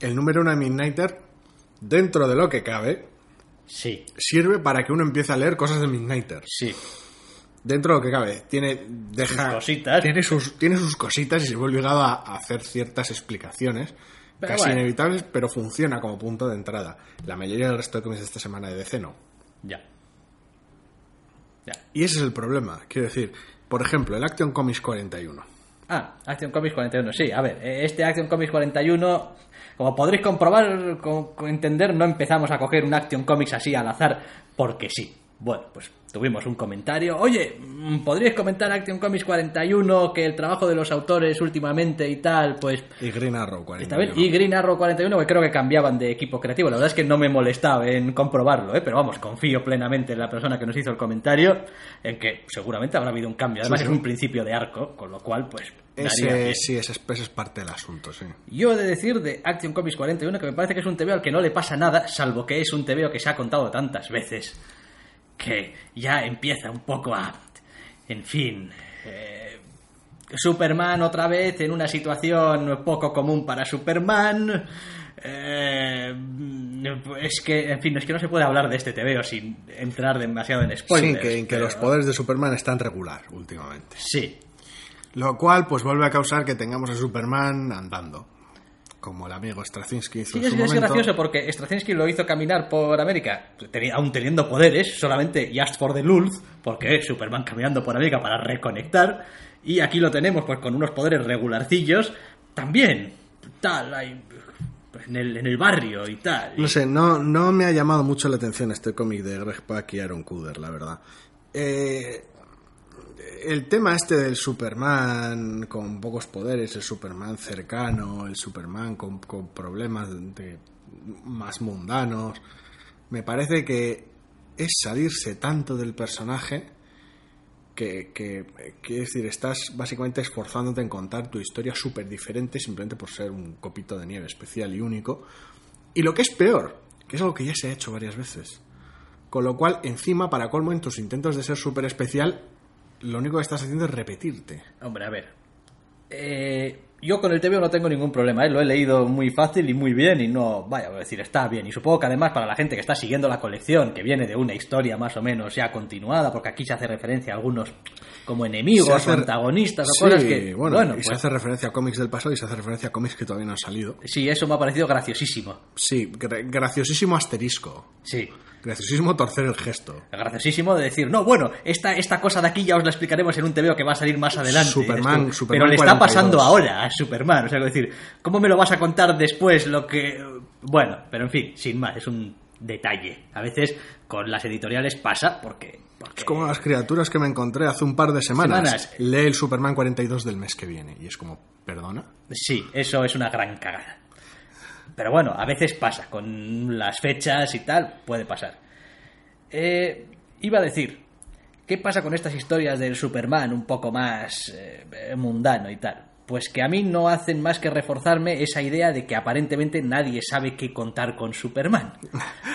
el número uno de Midnighter, dentro de lo que cabe, Sí, sirve para que uno empiece a leer cosas de Midnighter. sí. Dentro de lo que cabe, tiene, deja, Sus cositas. Tiene sus, tiene sus cositas y se ve obligado a, a hacer ciertas explicaciones, Pero casi bueno. inevitables, pero funciona como punto de entrada. La mayoría del resto de cómics de esta semana de DC no. Ya. Ya. Y ese es el problema. Quiero decir, por ejemplo, el Action Comics 41. Ah, Action Comics 41. Sí, a ver, eh, este Action Comics 41, como podréis comprobar, entender, no empezamos a coger un Action Comics así al azar porque sí. Bueno, pues tuvimos un comentario. Oye, mm, ¿podríais comentar Action Comics 41 que el trabajo de los autores últimamente y tal? Pues Y Green Arrow 41. Está bien. Y Green Arrow 41, que creo que cambiaban de equipo creativo. La verdad es que no me molestaba en comprobarlo, ¿eh? pero vamos, confío plenamente en la persona que nos hizo el comentario, en que seguramente habrá habido un cambio. Además, Sí, sí. es un principio de arco, con lo cual, pues. Ese, sí, ese es, ese es parte del asunto, sí. Yo he de decir de Action Comics 41 que me parece que es un TVO al que no le pasa nada, salvo que es un TVO que se ha contado tantas veces que ya empieza un poco a. En fin. eh, Superman otra vez en una situación poco común para Superman. eh, es que, en fin, es que no se puede hablar de este TVO sin entrar demasiado en spoilers. sí, que, en que pero- los poderes de Superman están regular últimamente. Sí, Lo cual, pues vuelve a causar que tengamos a Superman andando. Como el amigo Straczynski hizo Sí, en es, su es momento. gracioso porque Straczynski lo hizo caminar por América, teni- aún teniendo poderes, solamente just for the lulz, porque es Superman caminando por América para reconectar, y aquí lo tenemos pues con unos poderes regularcillos, también, tal, ahí, en el, en el barrio y tal. No sé, no, no me ha llamado mucho la atención este cómic de Greg Pak y Aaron Kuder, la verdad. Eh, el tema este del Superman con pocos poderes, el Superman cercano, el Superman con, con problemas de, más mundanos, me parece que es salirse tanto del personaje que, que, quiero decir, estás básicamente esforzándote en contar tu historia súper diferente simplemente por ser un copito de nieve especial y único. Y lo que es peor, que es algo que ya se ha hecho varias veces. Con lo cual, encima, para colmo, en tus intentos de ser súper especial, lo único que estás haciendo es repetirte. Hombre, a ver. Eh, yo con el TVO no tengo ningún problema, ¿eh? lo he leído muy fácil y muy bien y no, vaya, voy a decir, está bien. Y supongo que además para la gente que está siguiendo la colección, que viene de una historia más o menos ya continuada, porque aquí se hace referencia a algunos como enemigos Se hace- o antagonistas o Sí, cosas que, bueno, bueno, y se pues, hace referencia a cómics del pasado y se hace referencia a cómics que todavía no han salido. sí, eso me ha parecido graciosísimo. Sí, gra- graciosísimo asterisco. Sí. Graciosísimo torcer el gesto. Graciosísimo de decir, no, bueno, esta, esta cosa de aquí ya os la explicaremos en un TVO que va a salir más adelante. Superman- Esto- Superman pero le está 42. pasando ahora a Superman. O sea, decir, ¿cómo me lo vas a contar después lo que. Bueno, pero en fin, sin más, es un detalle. A veces con las editoriales pasa porque. porque Es como las criaturas que me encontré hace un par de semanas. Semanas. Lee el Superman 42 del mes que viene. Y es como, ¿perdona? Sí, eso es una gran cagada. Pero bueno, a veces pasa, con las fechas y tal, puede pasar. Eh, iba a decir, ¿qué pasa con estas historias del Superman un poco más eh, mundano y tal? Pues que a mí no hacen más que reforzarme esa idea de que aparentemente nadie sabe qué contar con Superman.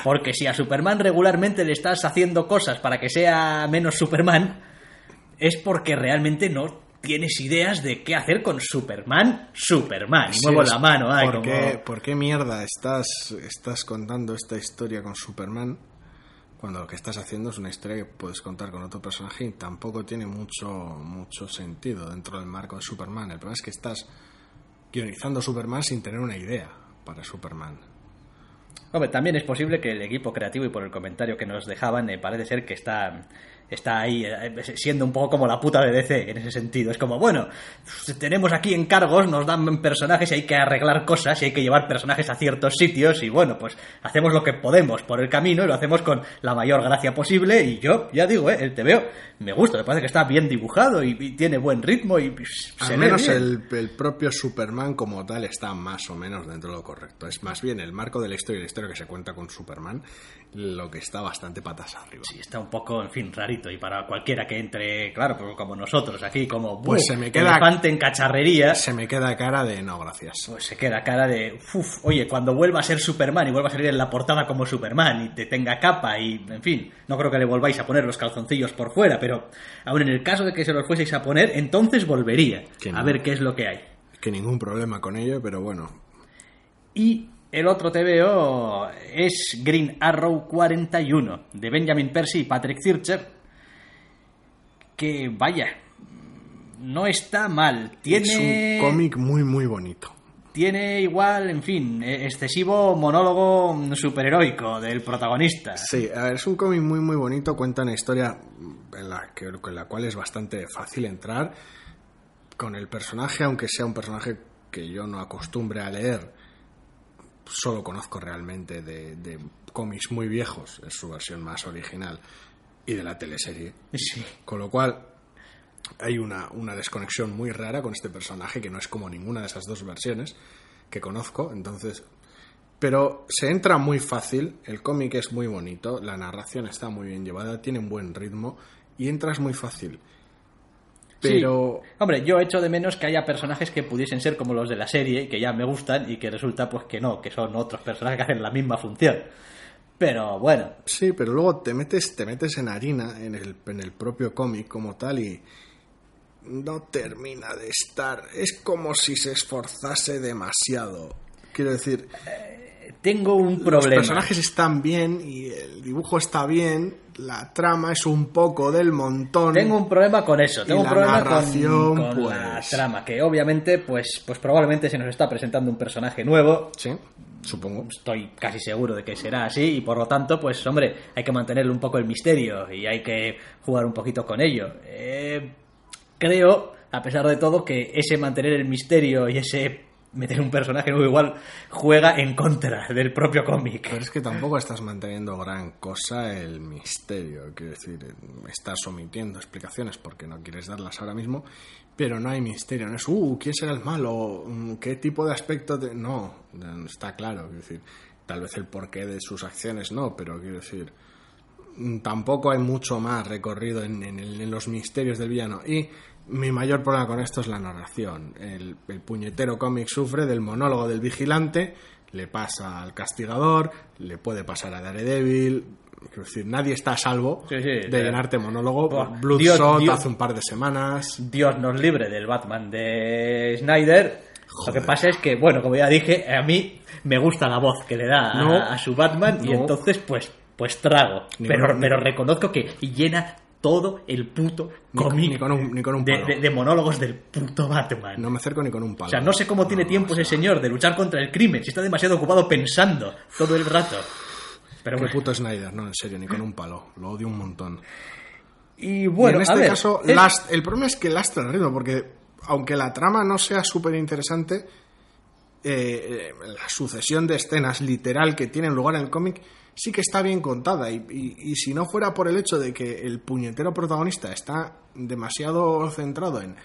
Porque si a Superman regularmente le estás haciendo cosas para que sea menos Superman, es porque realmente no tienes ideas de qué hacer con Superman, Superman. Y Sí, muevo la mano, ay, ¿por, como- qué, por qué mierda estás, estás contando esta historia con Superman cuando lo que estás haciendo es una historia que puedes contar con otro personaje y tampoco tiene mucho, mucho sentido dentro del marco de Superman? El problema es que estás guionizando Superman sin tener una idea para Superman. Hombre, también es posible que el equipo creativo y por el comentario que nos dejaban, eh, parece ser que está está ahí eh, siendo un poco como la puta de DC en ese sentido. Es como, bueno, tenemos aquí encargos, nos dan personajes y hay que arreglar cosas y hay que llevar personajes a ciertos sitios y bueno, pues hacemos lo que podemos por el camino y lo hacemos con la mayor gracia posible y yo, ya digo, eh, el veo me gusta, me parece que está bien dibujado y, tiene buen ritmo y Al menos el, el, propio Superman como tal está más o menos dentro de lo correcto. Es más bien el marco de la historia y la historia que se cuenta con Superman lo que está bastante patas arriba. Sí, está un poco, en fin, rarito. Y para cualquiera que entre, claro, pues como nosotros aquí, como pues se me queda, elefante en cacharrería. Se me queda cara de no, gracias. Pues se queda cara de, uff, oye, cuando vuelva a ser Superman y vuelva a salir en la portada como Superman y te tenga capa y, en fin, no creo que le volváis a poner los calzoncillos por fuera, pero aún en el caso de que se los fueseis a poner, entonces volvería a ver qué es lo que hay. Que ningún problema con ello, pero bueno. Y el otro TVO es Green Arrow 41 de Benjamin Percy y Patrick Zircher. Que vaya, no está mal. Tiene... Es un cómic muy, muy bonito. Tiene igual, en fin, e-, excesivo monólogo superheroico del protagonista. Sí, es un cómic muy, muy bonito. Cuenta una historia en la, que, en la cual es bastante fácil entrar. Con el personaje, aunque sea un personaje que yo no acostumbre a leer solo conozco realmente de, cómics muy viejos, es su versión más original, y de la teleserie. Con lo cual hay una, una desconexión muy rara con este personaje que no es como ninguna de esas dos versiones que conozco, entonces... Pero se entra muy fácil, el cómic es muy bonito, la narración está muy bien llevada, tiene un buen ritmo y entras muy fácil. Pero. Hombre, yo echo de menos que haya personajes que pudiesen ser como los de la serie, que ya me gustan, y que resulta pues que no, que son otros personajes que hacen la misma función. Pero bueno. Sí, pero luego te metes, te metes en harina, en el, en el propio cómic como tal, y no termina de estar. Es como si se esforzase demasiado. Quiero decir. Eh, tengo un problema. Los personajes están bien y el dibujo está bien, la trama es un poco del montón. Tengo un problema con eso, tengo un problema con, la pues. trama, que obviamente, pues, pues probablemente se nos está presentando un personaje nuevo. Sí, supongo. Estoy casi seguro de que será así y por lo tanto, pues hombre, hay que mantenerle un poco el misterio y hay que jugar un poquito con ello. Eh, creo, a pesar de todo, que ese mantener el misterio y ese meter un personaje nuevo igual juega en contra del propio cómic. Pero es que tampoco estás manteniendo gran cosa el misterio. Quiero decir, estás omitiendo explicaciones porque no quieres darlas ahora mismo, pero no hay misterio. No es, uh, ¿quién será el malo? Mm, ¿Qué tipo de aspecto? No, está claro. Quiero decir, tal vez el porqué de sus acciones no, pero quiero decir, mm, tampoco hay mucho más recorrido en, en los misterios del villano. Y mi mayor problema con esto es la narración. El, puñetero cómic sufre del monólogo del vigilante, le pasa al castigador, le puede pasar a Daredevil. Quiero decir, nadie está a salvo de llenarte monólogo. Bloodshot hace un par de semanas. Dios nos libre del Batman de Snyder. Lo que pasa es que, bueno, como ya dije, a mí me gusta la voz que le da a, su Batman y entonces, pues, pues trago. pero, pero reconozco que llena todo el puto cómic de, monólogos del puto Batman. No me acerco ni con un palo. O sea, no sé cómo tiene tiempo ese señor de luchar contra el crimen, si está demasiado ocupado pensando todo el rato. Pero Qué puto Snyder, no, en serio, ni con un palo. Lo odio un montón. Y bueno, en este caso, el problema es que lastra el ritmo, porque aunque la trama no sea súper interesante, eh, la sucesión de escenas literal que tienen lugar en el cómic sí que está bien contada y, si no fuera por el hecho de que el puñetero protagonista está demasiado centrado en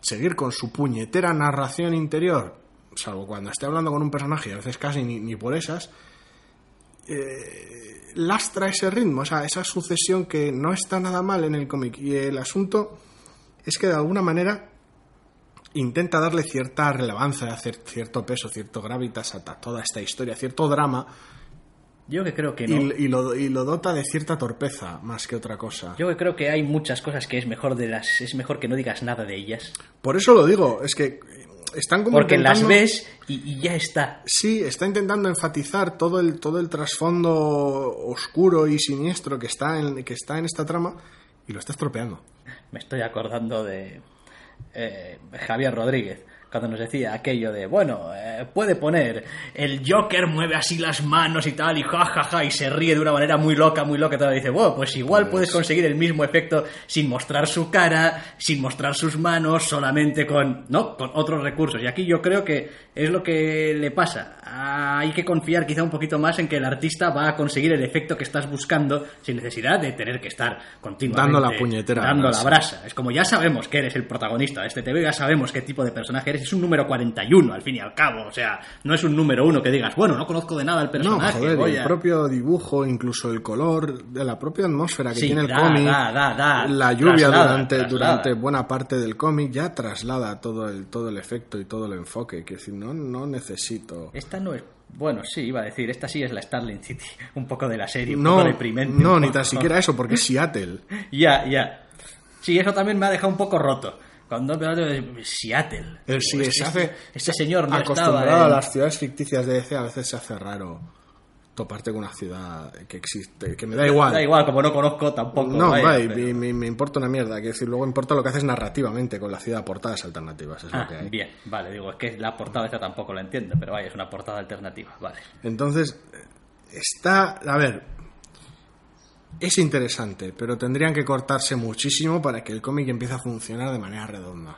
seguir con su puñetera narración interior, salvo cuando esté hablando con un personaje, a veces casi ni, por esas, eh, lastra ese ritmo, o sea, esa sucesión que no está nada mal en el cómic. Y el asunto es que de alguna manera intenta darle cierta relevancia, cierto peso, cierto gravitas a toda esta historia, cierto drama yo que creo que no. Y, lo, y, lo, dota de cierta torpeza más que otra cosa. Yo que creo que hay muchas cosas que es mejor de las es mejor que no digas nada de ellas. Por eso lo digo, es que están como porque las ves y, ya está. Sí, está intentando enfatizar todo el todo el trasfondo oscuro y siniestro que está en que está en esta trama y lo está estropeando. Me estoy acordando de eh, Javier Rodríguez cuando nos decía aquello de, bueno, eh, puede poner, el Joker mueve así las manos y tal, y jajaja, ja, ja, y se ríe de una manera muy loca, muy loca, y tal, y dice, bueno, pues igual puedes conseguir el mismo efecto sin mostrar su cara, sin mostrar sus manos, solamente con, ¿no? Con otros recursos. Y aquí yo creo que es lo que le pasa. Hay que confiar quizá un poquito más en que el artista va a conseguir el efecto que estás buscando sin necesidad de tener que estar continuamente dando la puñetera dando la brasa. Es como ya sabemos que eres el protagonista de este TV, ya sabemos qué tipo de personaje eres es un número 41, al fin y al cabo. O sea, no es un número uno que digas, bueno, no conozco de nada el personaje. No, joder, el propio dibujo, incluso el color, de la propia atmósfera que Sí, tiene el cómic, da, da, da. la lluvia Traslada, durante, traslada. durante buena parte del cómic ya traslada todo el, todo el efecto y todo el enfoque. Que decir, no, no necesito. Esta no es. Bueno, sí, iba a decir, esta sí es la Starling City. Un poco de la serie, un No, poco deprimente. no, un ni tan siquiera eso, porque es Seattle. Ya, ya. Sí, eso también me ha dejado un poco roto. Cuando a decir, Seattle. El sí, Este- se hace este señor no acostumbrado estaba a en- las ciudades ficticias de DC, a veces se hace raro toparte con una ciudad que existe, que me da igual. Da igual, como no conozco tampoco. No, vaya, pero- me, importa una mierda. Quiero decir, luego importa lo que haces narrativamente con la ciudad, portadas alternativas, es Ah, lo que hay. bien, vale, digo, es que la portada esta tampoco la entiendo, pero vaya, es una portada alternativa, vale. Entonces, está, a ver, es interesante, pero tendrían que cortarse muchísimo para que el cómic empiece a funcionar de manera redonda.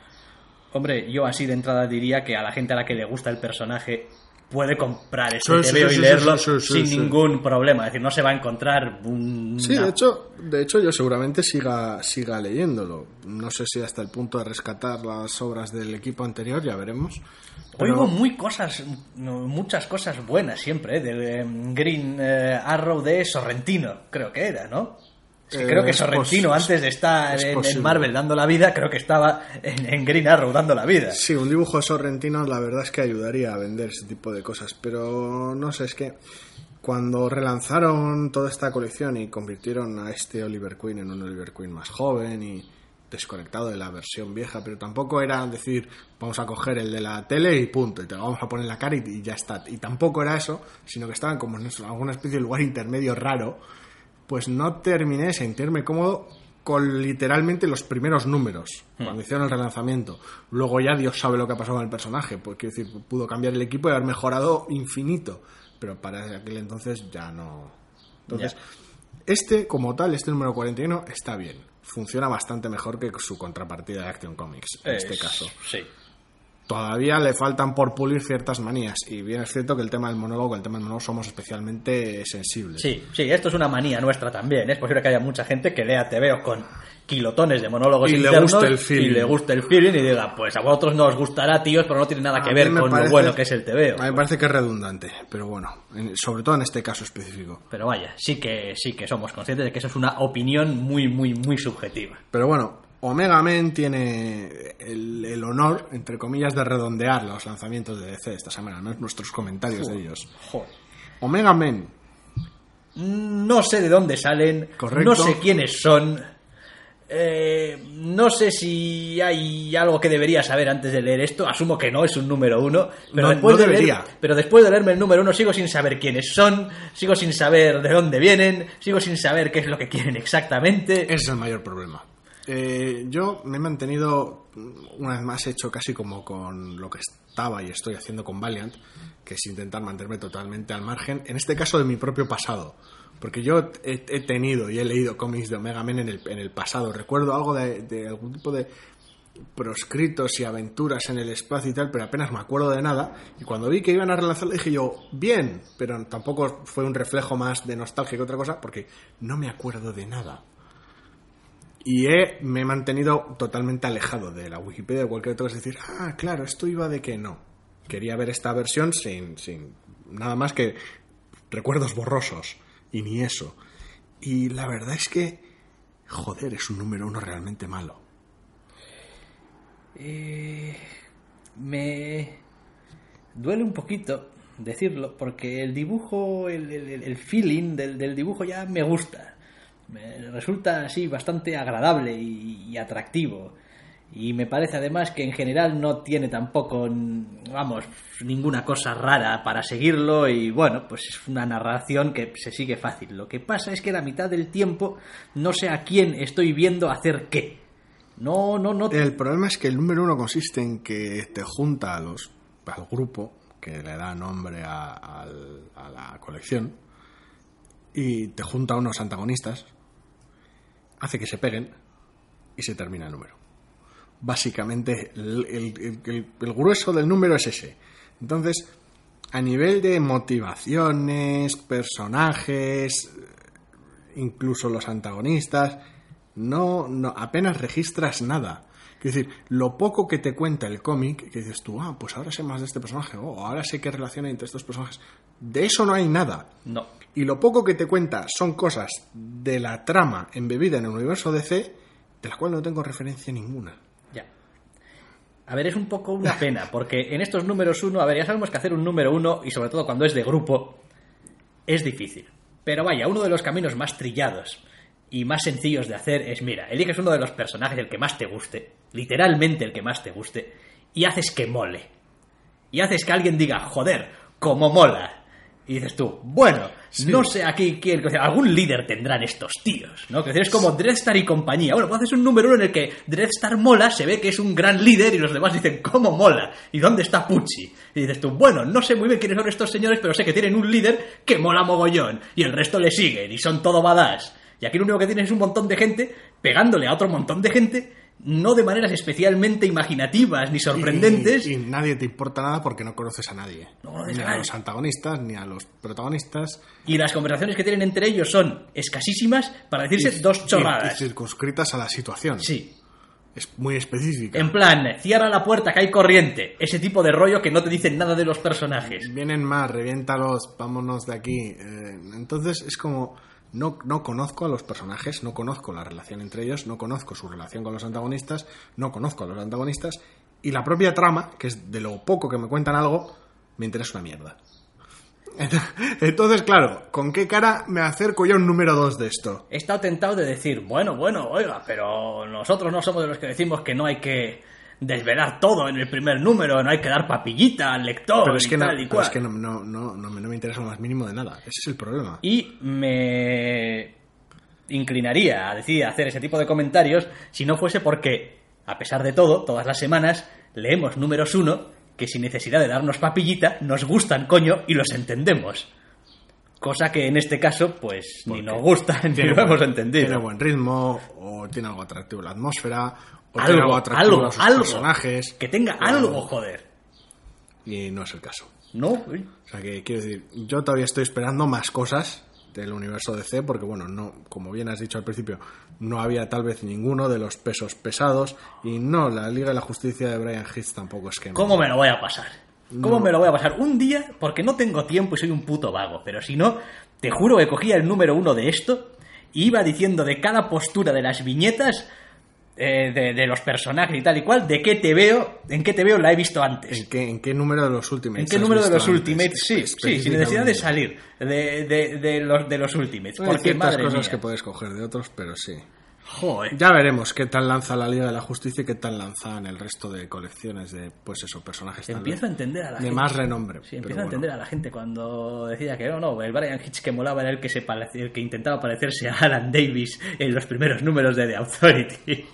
Hombre, yo así de entrada diría que a la gente a la que le gusta el personaje puede comprar este Sí, sí, TVO sí, y leerlo sí, sin ningún problema. Es decir, no se va a encontrar un... Sí, de hecho, de hecho yo seguramente siga, siga leyéndolo. No sé si hasta el punto de rescatar las obras del equipo anterior, ya veremos. Pero- Oigo muy cosas, muchas cosas buenas siempre, ¿eh? del em, Green eh, Arrow de Sorrentino, creo que era, ¿no? Es que Eh, creo que es Sorrentino, antes de estar es en. Marvel dando la vida, creo que estaba en, en Green Arrow dando la vida. Sí, un dibujo sorrentino la verdad es que ayudaría a vender ese tipo de cosas, pero no sé, es que cuando relanzaron toda esta colección y convirtieron a este Oliver Queen en un Oliver Queen más joven y desconectado de la versión vieja, pero tampoco era decir, vamos a coger el de la tele y punto, y te lo vamos a poner en la cara y, y ya está. Y tampoco era eso, sino que estaban como en alguna especie de lugar intermedio raro, pues no terminé de sentirme cómodo con literalmente los primeros números, cuando hicieron el relanzamiento. Luego ya Dios sabe lo que ha pasado con el personaje, pues quiero decir, pudo cambiar el equipo y haber mejorado infinito, pero para aquel entonces ya no. Entonces, este como tal, este número 41 está bien, funciona bastante mejor que su contrapartida de Action Comics, en este Es- caso. Sí. Todavía le faltan por pulir ciertas manías, y bien es cierto que el tema del monólogo, el tema del monólogo somos especialmente sensibles. Sí, sí, esto es una manía nuestra también. Es posible que haya mucha gente que lea TVO con kilotones de monólogos Y le guste el feeling. y le guste el feeling y diga, pues a vosotros no os gustará, tíos, pero no tiene nada que ver con parece- lo bueno que es el TVO. A mí me parece que es redundante, pero bueno, en- sobre todo en este caso específico. Pero vaya, sí que sí que somos conscientes de que eso es una opinión muy, muy, muy subjetiva. Pero bueno, Omega Men tiene el, el honor, entre comillas, de redondear los lanzamientos de DC esta semana, no nuestros comentarios de ellos. Joder. Omega Men, No sé de dónde salen, Correcto. no sé quiénes son. eh, no sé si hay algo que debería saber antes de leer esto. Asumo que no es un número uno. Pero, No- después, no de leer- debería. pero después de leerme el número uno, sigo sin saber quiénes son, sigo sin saber de dónde vienen, sigo sin saber qué es lo que quieren exactamente. ese es el mayor problema. Eh, yo me he mantenido, una vez más, hecho casi como con lo que estaba y estoy haciendo con Valiant, que es intentar mantenerme totalmente al margen, en este caso de mi propio pasado. Porque yo he, tenido y he leído cómics de Omega Men en el, en el pasado. Recuerdo algo de, de algún tipo de proscritos y aventuras en el espacio y tal, pero apenas me acuerdo de nada. Y cuando vi que iban a relanzarlo dije yo, bien, pero tampoco fue un reflejo más de nostalgia que otra cosa, porque no me acuerdo de nada. Y he, me he mantenido totalmente alejado de la Wikipedia de cualquier otra cosa. Es decir, ah, claro, esto iba de que no. Quería ver esta versión sin, sin nada más que recuerdos borrosos. Y ni eso. Y la verdad es que, joder, es un número uno realmente malo. Eh, me duele un poquito decirlo porque el dibujo, el, el- el feeling del, del dibujo ya me gusta. Me resulta así bastante agradable y, atractivo. Y me parece además que en general no tiene tampoco, vamos, ninguna cosa rara para seguirlo y bueno, pues es una narración que se sigue fácil. Lo que pasa es que la mitad del tiempo no sé a quién estoy viendo hacer qué. No, no, no. El problema es que el número uno consiste en que te junta a los, al grupo que le da nombre a, a la colección y te junta a unos antagonistas, hace que se peguen y se termina el número. Básicamente, el, grueso del número es ese. Entonces, a nivel de motivaciones, personajes, incluso los antagonistas, no, no apenas registras nada. Es decir, lo poco que te cuenta el cómic, que dices tú, ah, pues ahora sé más de este personaje, o ahora sé qué relación hay entre estos personajes, de eso no hay nada. No. Y lo poco que te cuenta son cosas de la trama embebida en el universo DC, de la cual no tengo referencia ninguna. Ya. A ver, es un poco una pena, porque en estos números uno, a ver, ya sabemos que hacer un número uno, y sobre todo cuando es de grupo, es difícil. Pero vaya, uno de los caminos más trillados y más sencillos de hacer es, mira, eliges uno de los personajes, el que más te guste, literalmente el que más te guste, y haces que mole. Y haces que alguien diga, joder, como mola. Y dices tú, bueno, no sé aquí quién, algún líder tendrán estos tíos, ¿no? Que es como Dreadstar y compañía. Bueno, pues haces un número uno en el que Dreadstar mola, se ve que es un gran líder y los demás dicen, ¿cómo mola? ¿Y dónde está Pucci? Y dices tú, bueno, no sé muy bien quiénes son estos señores, pero sé que tienen un líder que mola mogollón y el resto le siguen y son todo badass. Y aquí lo único que tienes es un montón de gente pegándole a otro montón de gente, no de maneras especialmente imaginativas ni sorprendentes. Y, y nadie te importa nada porque no conoces a nadie. No conoces ni a los antagonistas, ni a los protagonistas. Y las conversaciones que tienen entre ellos son escasísimas para decirse dos chorradas. y circunscritas a la situación. Sí. Es muy específica. En plan, cierra la puerta que hay corriente. Ese tipo de rollo que no te dicen nada de los personajes. Vienen más, reviéntalos, vámonos de aquí. Eh, entonces es como, no, no conozco a los personajes, no conozco la relación entre ellos, no conozco su relación con los antagonistas, no conozco a los antagonistas, y la propia trama, que es de lo poco que me cuentan algo, me interesa una mierda. Entonces, claro, ¿con qué cara me acerco yo a un número 2 de esto? He estado tentado de decir, bueno, bueno, oiga, pero nosotros no somos de los que decimos que no hay que desvelar todo en el primer número, no hay que dar papillita al lector Pero es y que, no, tal y pero cual. es que no, no, no, no me, no me interesa lo más mínimo de nada. Ese es el problema. Y me inclinaría a decir hacer ese tipo de comentarios si no fuese porque, a pesar de todo, todas las semanas leemos números uno que sin necesidad de darnos papillita nos gustan, coño, y los entendemos. Cosa que en este caso, pues, ni nos gusta ni lo hemos entendido. Tiene buen ritmo, o tiene algo atractivo la atmósfera, algo, algo a sus algo. personajes. Que tenga algo, joder. Y no es el caso. ¿No? Uy. O sea que quiero decir, yo todavía estoy esperando más cosas del universo DC, porque bueno, no, como bien has dicho al principio, no había tal vez ninguno de los pesos pesados, y no, la Liga de la Justicia de Brian Hitch tampoco es que ¿Cómo me lo voy a pasar? ¿Cómo No. me lo voy a pasar? Un día, porque no tengo tiempo y soy un puto vago, pero si no, te juro que cogía el número uno de esto y iba diciendo de cada postura de las viñetas, eh, de, de los personajes y tal y cual, de qué te veo, en qué te veo la he visto antes. ¿En qué, ¿En qué número de los Ultimates? ¿En qué número de los? Ultimates? Sí, sí, sin necesidad de salir de, de, de los, de los Ultimates. Hay Porque, ciertas madre cosas mía. que puedes coger de otros, pero sí. Joder. Ya veremos qué tal lanza la Liga de la Justicia y qué tal lanzan el resto de colecciones de, pues eso, personajes Empiezo a entender a la de gente. más renombre. Sí, empiezo a entender a la gente cuando decía que no, no, el Brian Hitch que molaba era el que, se el que intentaba parecerse a Alan Davis en los primeros números de The Authority.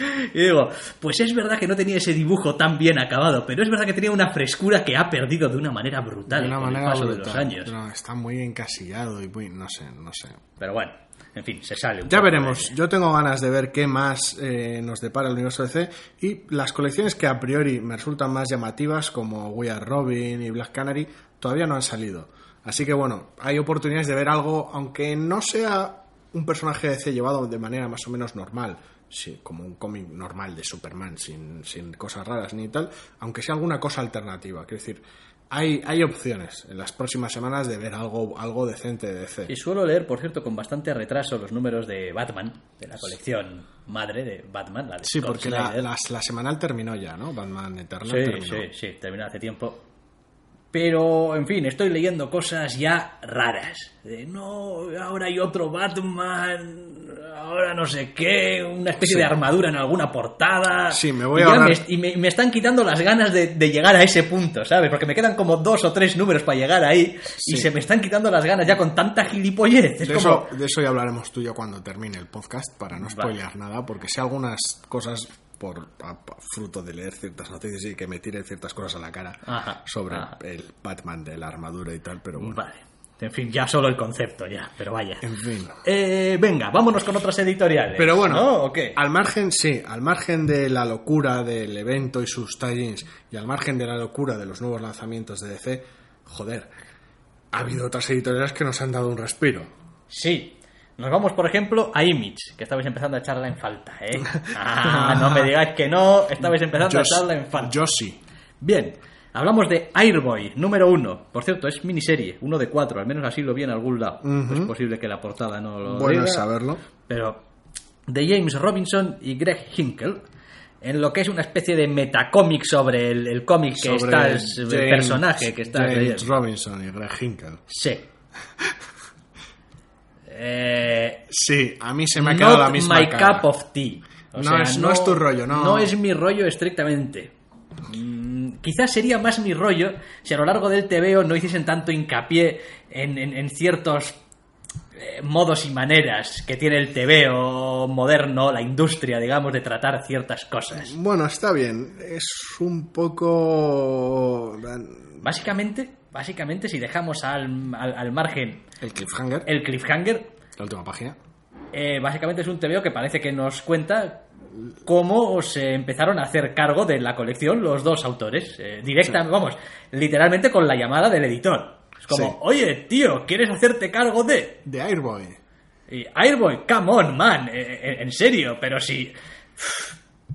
Y digo, pues es verdad que no tenía ese dibujo tan bien acabado, pero es verdad que tenía una frescura que ha perdido de una manera brutal de una con manera el paso de brutal. los años. No, está muy encasillado y muy, no sé, no sé. Pero bueno, en fin, se sale un Ya poco veremos. de- Yo tengo ganas de ver qué más eh, nos depara el universo DC y las colecciones que a priori me resultan más llamativas, como We Are Robin y Black Canary, todavía no han salido. Así que bueno, hay oportunidades de ver algo, aunque no sea un personaje DC llevado de manera más o menos normal, sí, como un cómic normal de Superman, sin, sin cosas raras ni tal, aunque sea alguna cosa alternativa. Quiero decir, hay, hay opciones en las próximas semanas de ver algo, algo decente de DC. Y suelo leer, por cierto, con bastante retraso los números de Batman, de la colección madre de Batman, la de Sí, Scott porque la, la- la semanal terminó ya, ¿no? Batman Eternal Sí, terminó. sí, sí, terminó hace tiempo. Pero, en fin, estoy leyendo cosas ya raras. De, no, ahora hay otro Batman, ahora no sé qué, una especie Sí. de armadura en alguna portada. Sí, me voy y a ya ahorrar- me, y me, me están quitando las ganas de, de llegar a ese punto, ¿sabes? Porque me quedan como dos o tres números para llegar ahí y se me están quitando las ganas ya con tanta gilipollez. Es De, como... eso, de eso ya hablaremos tú y yo cuando termine el podcast, para no Vale. spoilear nada, porque sé algunas cosas por a- fruto de leer ciertas noticias y que me tiren ciertas cosas a la cara Ajá, sobre ajá. el Batman de la armadura y tal, pero bueno. Vale. En fin, ya solo el concepto, ya, pero vaya. En fin. Eh, venga, vámonos con otras editoriales. Pero bueno, ¿no? ¿O qué? al margen, sí, al margen de la locura del evento y sus tie-ins y al margen de la locura de los nuevos lanzamientos de DC, joder, ha habido otras editoriales que nos han dado un respiro. Sí. Nos vamos, por ejemplo, a Image, que estabais empezando a echarla en falta, ¿eh? Ah, no me digáis que no, estabais empezando a Yo, echarla en falta. yo sí. Bien, hablamos de Airboy, número uno. Por cierto, es miniserie, uno de cuatro, al menos así lo vi en algún lado. Es posible que la portada no lo Bueno diga, saberlo. Pero de James Robinson y Greg Hinkle, en lo que es una especie de metacómic sobre el, el cómic que Sobre estás, el James- personaje que estás James. Robinson y Greg Hinkle. Sí. Eh, Sí, a mí se me ha quedado la misma my cara. cup of tea. O No sea, es- no es tu rollo, no. No es mi rollo estrictamente. Mm, quizás sería más mi rollo si a lo largo del TVO no hiciesen tanto hincapié en, en- en ciertos eh, modos y maneras que tiene el TVO moderno, la industria, digamos, de tratar ciertas cosas. Bueno, está bien. Es un poco... Básicamente, básicamente si dejamos al, al- al margen El cliffhanger, el cliffhanger, la última página. Eh, básicamente es un TVO que parece que nos cuenta cómo se empezaron a hacer cargo de la colección los dos autores. Eh, directamente, vamos, literalmente con la llamada del editor. Es como, Sí. oye, tío, ¿quieres hacerte cargo de...? De Airboy. Y, Airboy, come on, man, eh, eh, en serio, pero si...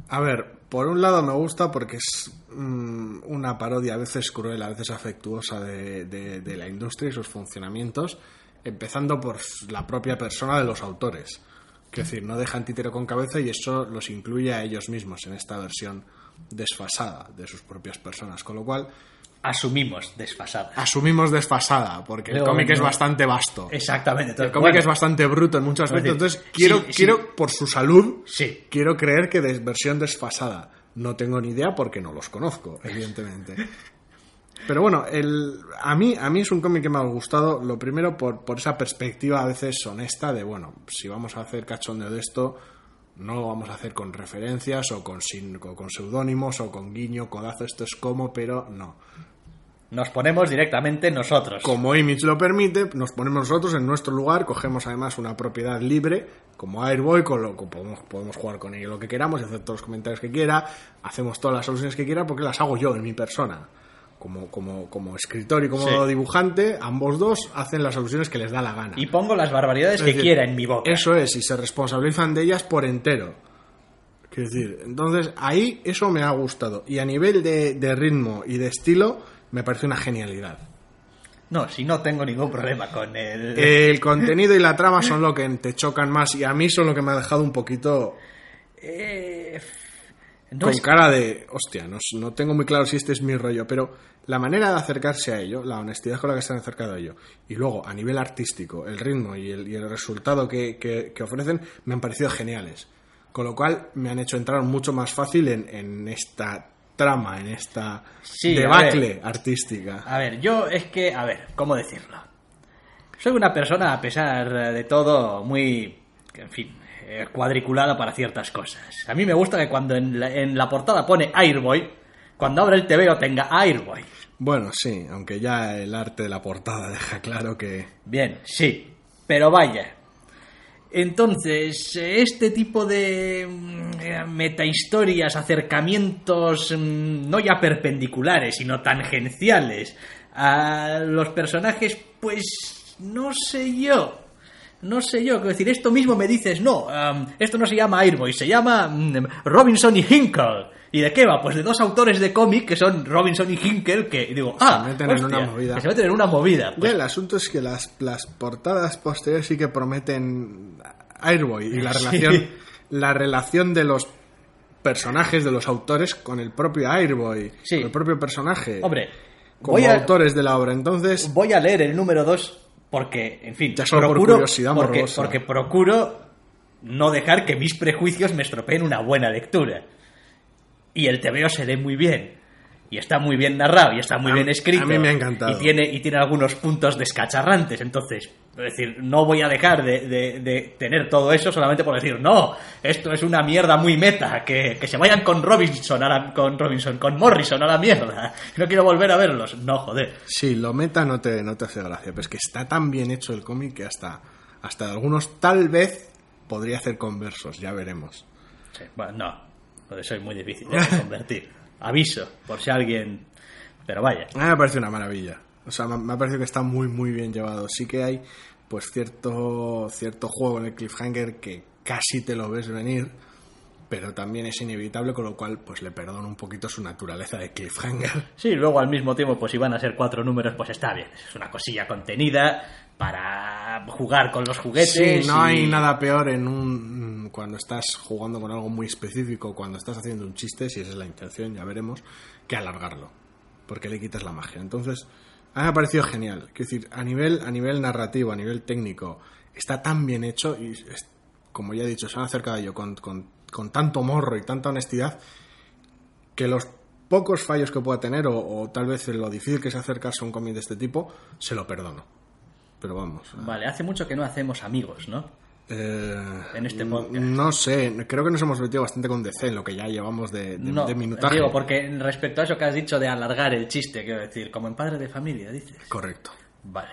A ver, por un lado me gusta porque es mm, una parodia a veces cruel, a veces afectuosa de, la industria y sus funcionamientos, empezando por la propia persona de los autores. Es decir, no dejan títere con cabeza y eso los incluye a ellos mismos en esta versión desfasada de sus propias personas. Con lo cual, Asumimos desfasada. asumimos desfasada, porque el cómic es bastante vasto. Exactamente. El cómic bueno, es bastante bruto en muchos aspectos. Entonces, quiero, sí. quiero por su salud, Sí. quiero creer que de versión desfasada. No tengo ni idea porque no los conozco, evidentemente. Pero bueno, el, a, mí, a mí es un cómic que me ha gustado, lo primero por, por esa perspectiva a veces honesta de, bueno, si vamos a hacer cachondeo de esto, no lo vamos a hacer con referencias o con, sin- o con seudónimos o con guiño, codazo, esto es como, pero no. Nos ponemos directamente nosotros. Como Image lo permite, nos ponemos nosotros en nuestro lugar, cogemos además una propiedad libre, como Airboy, con lo que podemos, podemos jugar con ello lo que queramos, y hacer todos los comentarios que quiera, hacemos todas las soluciones que quiera, porque las hago yo en mi persona. Como, como, como escritor y como Sí. dibujante, ambos dos hacen las soluciones que les da la gana. Y pongo las barbaridades Es que decir, quiera en mi boca. Eso es, y se responsabilizan de ellas por entero. Quiero decir, entonces ahí eso me ha gustado. Y a nivel de, de ritmo y de estilo, me parece una genialidad. No, si no tengo ningún problema con el... El contenido y la trama son lo que te chocan más y a mí son lo que me ha dejado un poquito Eh, no con es- cara de, hostia, no, no tengo muy claro si este es mi rollo, pero la manera de acercarse a ello, la honestidad con la que se han acercado a ello, y luego a nivel artístico, el ritmo y el, y el resultado que, que- que ofrecen me han parecido geniales. Con lo cual me han hecho entrar mucho más fácil en, en esta trama, en esta Sí, a debacle artística. A ver, yo es que, a ver, ¿cómo decirlo? Soy una persona, a pesar de todo, muy, en fin, eh, cuadriculada para ciertas cosas. A mí me gusta que cuando en la, en la portada pone Airboy, cuando abre el TVO tenga Airboy. Bueno, sí, aunque ya el arte de la portada deja claro que... Bien, sí, pero vaya. Entonces, este tipo de mm, metahistorias, acercamientos mm, no ya perpendiculares, sino tangenciales a los personajes, pues no sé yo. No sé yo, quiero decir, esto mismo me dices, no, esto no se llama Airboy, se llama mm, Robinson y Hinkle. ¿Y de qué va? Pues de dos autores de cómic que son Robinson y Hinkle, que digo, ah, meten en hostia, una movida. que se meten en una movida. Pues, el asunto es que las, las portadas posteriores sí que prometen Airboy y la Sí. relación, la relación de los personajes, de los autores con el propio Airboy, Sí. con el propio personaje. Hombre, como Voy a- autores de la obra. Entonces, Voy a leer el número 2 porque, en fin, Ya solo por curiosidad porque, porque procuro no dejar que mis prejuicios me estropeen una buena lectura. Y el TVO se lee muy bien. Y está muy bien narrado y está muy A- bien escrito. a mí me ha encantado. Y tiene, y tiene algunos puntos descacharrantes. Entonces, es decir, no voy a dejar de, de- de tener todo eso solamente por decir, no, esto es una mierda muy meta, que, que se vayan con Robinson, a la- con Robinson, con Morrison a la mierda. No quiero volver a verlos. No, joder. sí, lo meta no te, no te hace gracia, pero es que está tan bien hecho el cómic que hasta, hasta algunos tal vez podría hacer conversos, ya veremos. Sí, bueno, no, porque soy muy difícil de convertir. Aviso, por si alguien... Pero vaya. A mí me parece una maravilla. O sea, me ha parecido que está muy, muy bien llevado. Sí que hay, pues, cierto, cierto juego en el cliffhanger que casi te lo ves venir, pero también es inevitable, con lo cual, pues, le perdono un poquito su naturaleza de cliffhanger. Sí, luego al mismo tiempo, pues si van a ser cuatro números, pues está bien. Es una cosilla contenida para jugar con los juguetes. Sí, no y- hay nada peor en un cuando estás jugando con algo muy específico, cuando estás haciendo un chiste, si esa es la intención, ya veremos, que alargarlo, porque le quitas la magia. Entonces, a mí me ha parecido genial. Quiero decir, a nivel, a nivel narrativo, a nivel técnico, está tan bien hecho y, es- como ya he dicho, se han acercado a ello con, con- con tanto morro y tanta honestidad que los pocos fallos que pueda tener o, o tal vez lo difícil que es acercarse a un cómic de este tipo, se lo perdono. Pero vamos. Vale, hace mucho que no hacemos amigos, ¿no? Eh, En este podcast. No sé, creo que nos hemos metido bastante con DC en lo que ya llevamos de, de, no, de minutaje. digo, porque respecto a eso que has dicho de alargar el chiste, quiero decir, como en Padre de Familia, dices. Correcto. Vale.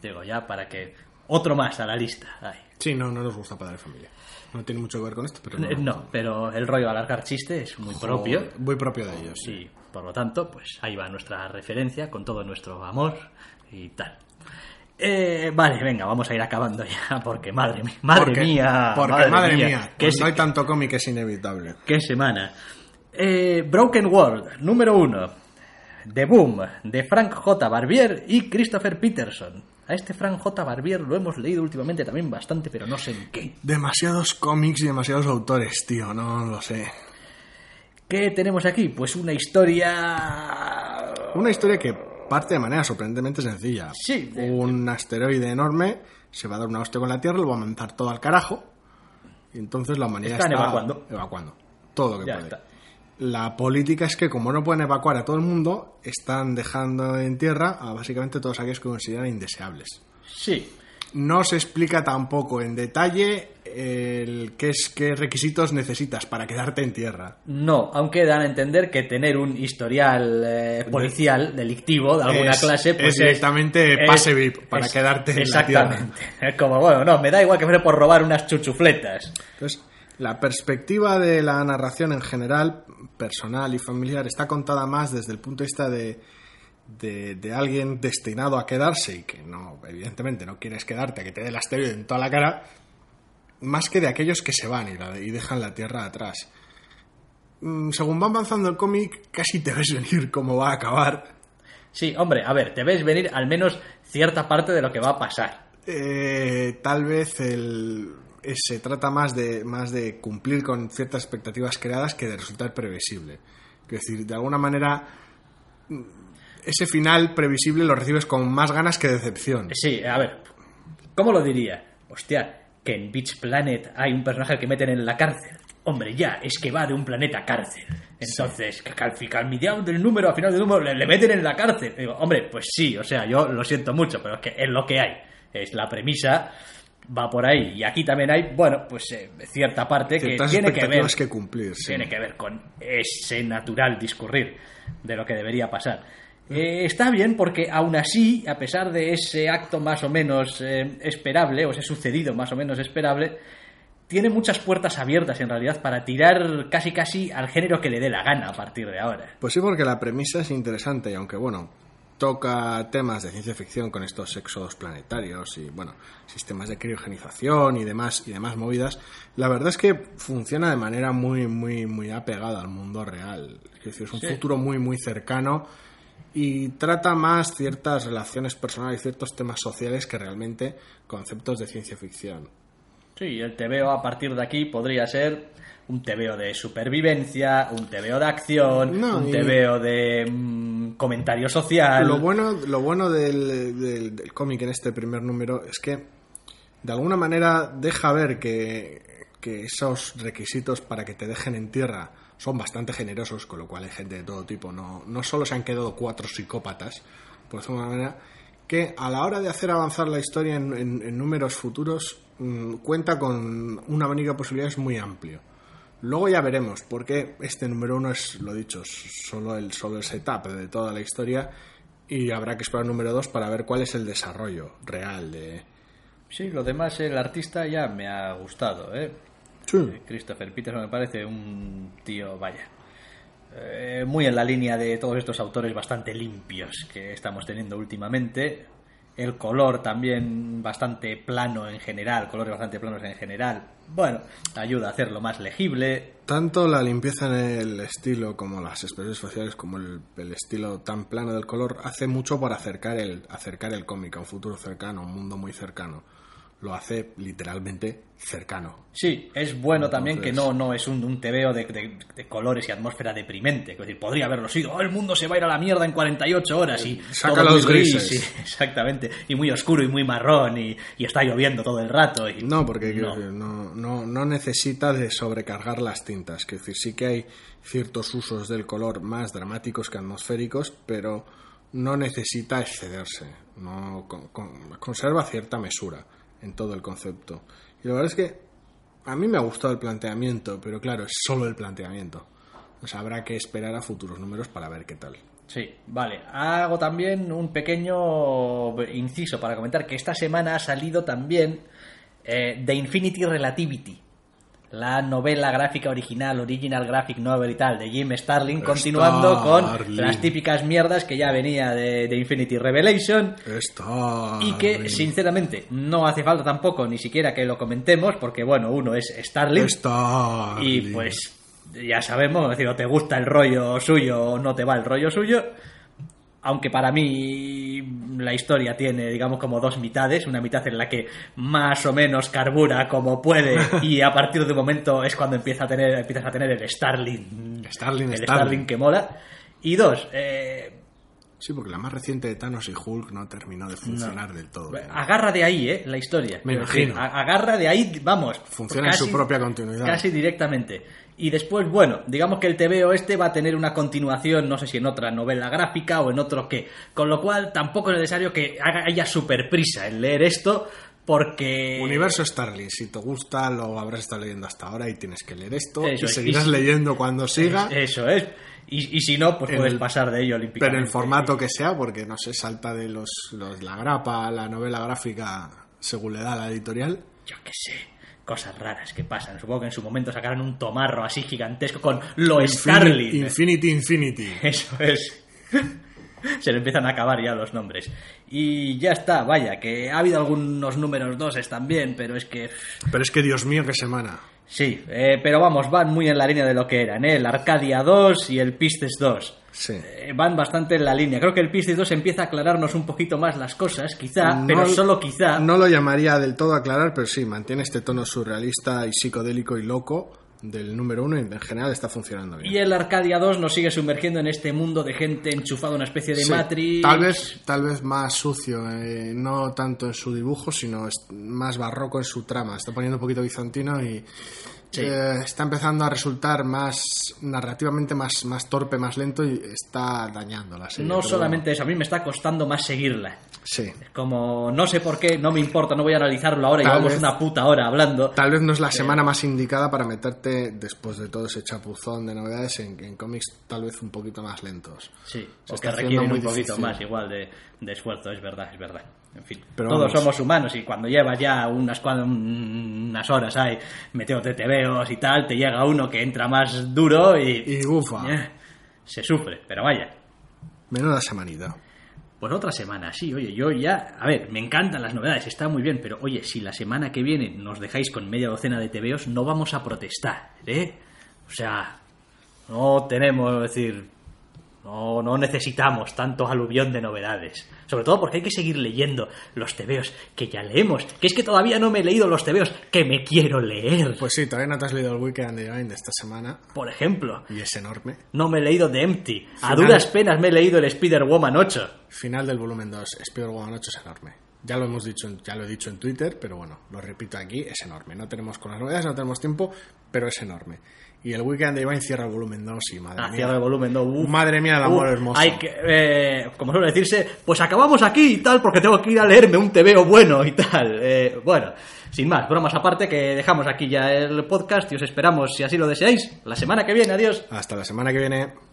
Digo, ya para que... Otro más a la lista. Ay. Sí, no, no nos gusta Padre de Familia. No tiene mucho que ver con esto, pero no. Eh, No, pero el rollo de alargar chiste es muy propio. Muy propio de ellos. sí. Y por lo tanto, pues ahí va nuestra referencia con todo nuestro amor y tal. Eh, vale, venga, vamos a ir acabando ya, porque madre mía, madre Porque- mía, Porque, madre, mía, qué, cuando se- hay tanto cómic es inevitable. qué semana. Eh, Broken World, número uno. The Boom, de Frank J. Barbier y Christopher Peterson. A este Frank J. Barbier lo hemos leído últimamente también bastante, pero no sé en qué. Demasiados cómics y demasiados autores, tío, no lo sé. ¿Qué tenemos aquí? Pues una historia... Una historia que parte de manera sorprendentemente sencilla. Sí, de- Un asteroide enorme se va a dar una hostia con la Tierra, lo va a mandar todo al carajo. Y entonces la humanidad Están está evacuando. evacuando. Todo lo que Ya puede. está. La política es que como no pueden evacuar a todo el mundo, están dejando en tierra a básicamente todos aquellos que consideran indeseables. Sí, No se explica tampoco en detalle el qué, es, qué requisitos necesitas para quedarte en tierra. No, aunque dan a entender que tener un historial eh, policial, delictivo, de alguna Es- clase, pues es directamente pase VIP para quedarte en la Exactamente. Es como, bueno, no, me da igual que fuera por robar unas chuchufletas. Entonces, la perspectiva de la narración en general, personal y familiar, está contada más desde el punto de vista de, de, de alguien destinado a quedarse y que no, evidentemente, no quieres quedarte, a que te dé el asteroide en toda la cara, más que de aquellos que se van y, la- y dejan la Tierra atrás. Mm, Según va avanzando el cómic, casi te ves venir cómo va a acabar. Sí, hombre, a ver, te ves venir al menos cierta parte de lo que va a pasar. Eh, tal vez el, eh, se trata más de, más de cumplir con ciertas expectativas creadas que de resultar previsible. Es decir, de alguna manera, mm, ese final previsible lo recibes con más ganas que decepción. Sí, a ver, ¿cómo lo diría? Hostia, que en Beach Planet hay un personaje que meten en la cárcel. Hombre, ya, es que va de un planeta cárcel. Entonces, que al mediado del número, al final del número, le, le meten en la cárcel. Digo, hombre, pues sí, o sea, yo lo siento mucho, pero es que es lo que hay. Es la premisa, va por ahí. Y aquí también hay, bueno, pues eh, cierta parte que tiene que ver que cumplir. sí. tiene que ver con ese natural discurrir de lo que debería pasar. Eh, está bien porque aún así, a pesar de ese acto más o menos eh, esperable, o ese sucedido más o menos esperable, tiene muchas puertas abiertas en realidad para tirar casi casi al género que le dé la gana a partir de ahora. Pues sí, porque la premisa es interesante y aunque, bueno, toca temas de ciencia ficción con estos éxodos planetarios y, bueno, sistemas de criogenización y demás, y demás movidas, la verdad es que funciona de manera muy, muy, muy apegada al mundo real. Es decir, es un Sí. futuro muy, muy cercano y trata más ciertas relaciones personales y ciertos temas sociales que realmente conceptos de ciencia ficción. Sí, el TVO a partir de aquí podría ser un TVO de supervivencia, un TVO de acción, No, un TVO de mm, comentario social. Lo bueno, lo bueno del, del- del cómic en este primer número es que de alguna manera deja ver que, que esos requisitos para que te dejen en tierra son bastante generosos, con lo cual hay gente de todo tipo. No, no solo se han quedado cuatro psicópatas, por decirlo de una manera, que a la hora de hacer avanzar la historia en, números futuros mm, cuenta con un abanico de posibilidades muy amplio. Luego ya veremos, porque este número uno es, lo dicho, solo el, solo el setup de toda la historia y habrá que esperar el número dos para ver cuál es el desarrollo real de... Sí, lo demás, el artista ya me ha gustado, ¿eh? Sí. Christopher Peterson me parece un tío, vaya, eh, muy en la línea de todos estos autores bastante limpios que estamos teniendo últimamente. El color también bastante plano en general, colores bastante planos en general. Bueno, ayuda a hacerlo más legible. Tanto la limpieza en el estilo como las expresiones faciales como el, el estilo tan plano del color hace mucho para acercar el, acercar el cómic a un futuro cercano, a un mundo muy cercano. Lo hace literalmente cercano. Sí, es bueno también que Entonces- no, no es un, un tebeo de, de- de colores y atmósfera deprimente. Es decir, podría haberlo sido. "Oh, el mundo se va a ir a la mierda en 48 horas y Saca todo los gris", grises. sí, exactamente. Y muy oscuro y muy marrón y, y está lloviendo todo el rato. Y, No, porque no. decir, no, no, no necesita de sobrecargar las tintas. Quiero decir, sí que hay ciertos usos del color más dramáticos que atmosféricos, pero no necesita excederse. No, con- con- conserva cierta mesura en todo el concepto. Y la verdad es que a mí me ha gustado el planteamiento, pero claro, es solo el planteamiento. O sea, habrá que esperar a futuros números para ver qué tal. Sí, vale. Hago también un pequeño inciso para comentar que esta semana ha salido también eh, The Infinity Relativity, la novela gráfica original, original graphic novel y tal, de Jim Starlin, continuando con las típicas mierdas que ya venía de, de Infinity Revelation. Está. Y que, sinceramente, no hace falta tampoco ni siquiera que lo comentemos, porque, bueno, uno es Starlin. Está. Y pues ya sabemos, es decir, o te gusta el rollo suyo o no te va el rollo suyo. Aunque para mí la historia tiene, digamos, como dos mitades. Una mitad en la que más o menos carbura como puede y a partir de un momento es cuando empieza a tener, empiezas a tener el Starling. Starling, el Starling. Starling que mola. Y dos, eh, Sí, porque la más reciente de Thanos y Hulk no terminó de funcionar del todo. bien. agarra de ahí, ¿eh? La historia. Me imagino. agarra de ahí, vamos. Funciona en su propia continuidad. Casi directamente. Y después, bueno, digamos que el TVO este va a tener una continuación, no sé si en otra novela gráfica o en otro qué. Con lo cual tampoco es necesario que haya super prisa en leer esto, porque... Universo Starling, si te gusta lo habrás estado leyendo hasta ahora y tienes que leer esto Eso y es. seguirás Y- leyendo cuando siga, Eso es. Y, y si no, pues puedes el- pasar de ello pero olímpicamente. en el formato que sea, porque no se salta de los, los- la grapa, la novela gráfica, según le da la editorial. Yo qué sé. Cosas raras que pasan. Supongo que en su momento sacaron un tomarro así gigantesco con lo Starling. Infinity, Infinity. Eso es. Se le empiezan a acabar ya los nombres. Y ya está, vaya, que ha habido algunos números doses también, pero es que... Pero es que, Dios mío, qué semana. Sí, eh, pero vamos, van muy en la línea de lo que eran, ¿eh? El Arcadia 2 y el Pistes 2. Sí. Eh, van bastante en la línea. Creo que el Pistes 2 empieza a aclararnos un poquito más las cosas, quizá, No- pero solo quizá. No lo llamaría del todo aclarar, pero sí, mantiene este tono surrealista y psicodélico y loco del número uno y en general está funcionando bien. Y el Arcadia 2 nos sigue sumergiendo en este mundo de gente enchufada a una especie de Sí, Matrix. Tal vez, tal vez más sucio, eh, no tanto en su dibujo, sino más barroco en su trama. Está poniendo un poquito bizantino y Sí. eh, está empezando a resultar más narrativamente más, más torpe, más lento y está dañando la serie. No solamente eso, a mí me está costando más seguirla. sí. Como no sé por qué, no me importa, no voy a analizarlo ahora, Tal llevamos vez- una puta hora hablando. Tal vez no es la semana más indicada para meterte, después de todo ese chapuzón de novedades, en, en cómics tal vez un poquito más lentos. Sí, Se o está que requieren un poquito difícil. más igual de, de esfuerzo, es verdad, es verdad. En fin, Pero todos vamos. somos humanos y cuando llevas ya unas, unas horas ahí metiéndote tebeos y tal, te llega uno que entra más duro y... Y ufa, eh, se sufre, pero vaya. menuda semanita. Pues otra semana, sí, oye, yo ya... A ver, me encantan las novedades, está muy bien, pero oye, si la semana que viene nos dejáis con media docena de tebeos, no vamos a protestar, ¿eh? O sea, no tenemos, es decir... No, no necesitamos tanto aluvión de novedades. Sobre todo porque hay que seguir leyendo los tebeos que ya leemos. Que es que todavía no me he leído los tebeos que me quiero leer. Pues sí, todavía no te has leído el Weekend Divine de esta semana. Por ejemplo, Y es enorme. no me he leído The Empty. A duras penas me he leído el Spider-Woman 8. Final del volumen 2, Spider-Woman 8 es enorme. Ya lo hemos dicho, ya lo he dicho en Twitter, pero bueno, lo repito aquí, es enorme. No tenemos con las novedades, no tenemos tiempo, pero es enorme. Y el Weekend Divine cierra el volumen 2 y madre Ah, mía. cierra el volumen 2. Uf. Madre mía, el amor Uf, hermoso. Hay que, eh, como suele decirse, pues acabamos aquí y tal, porque tengo que ir a leerme un TVO bueno y tal. Eh, bueno, sin más, bromas aparte, que dejamos aquí ya el podcast y os esperamos, si así lo deseáis, la semana que viene. Adiós. Hasta la semana que viene.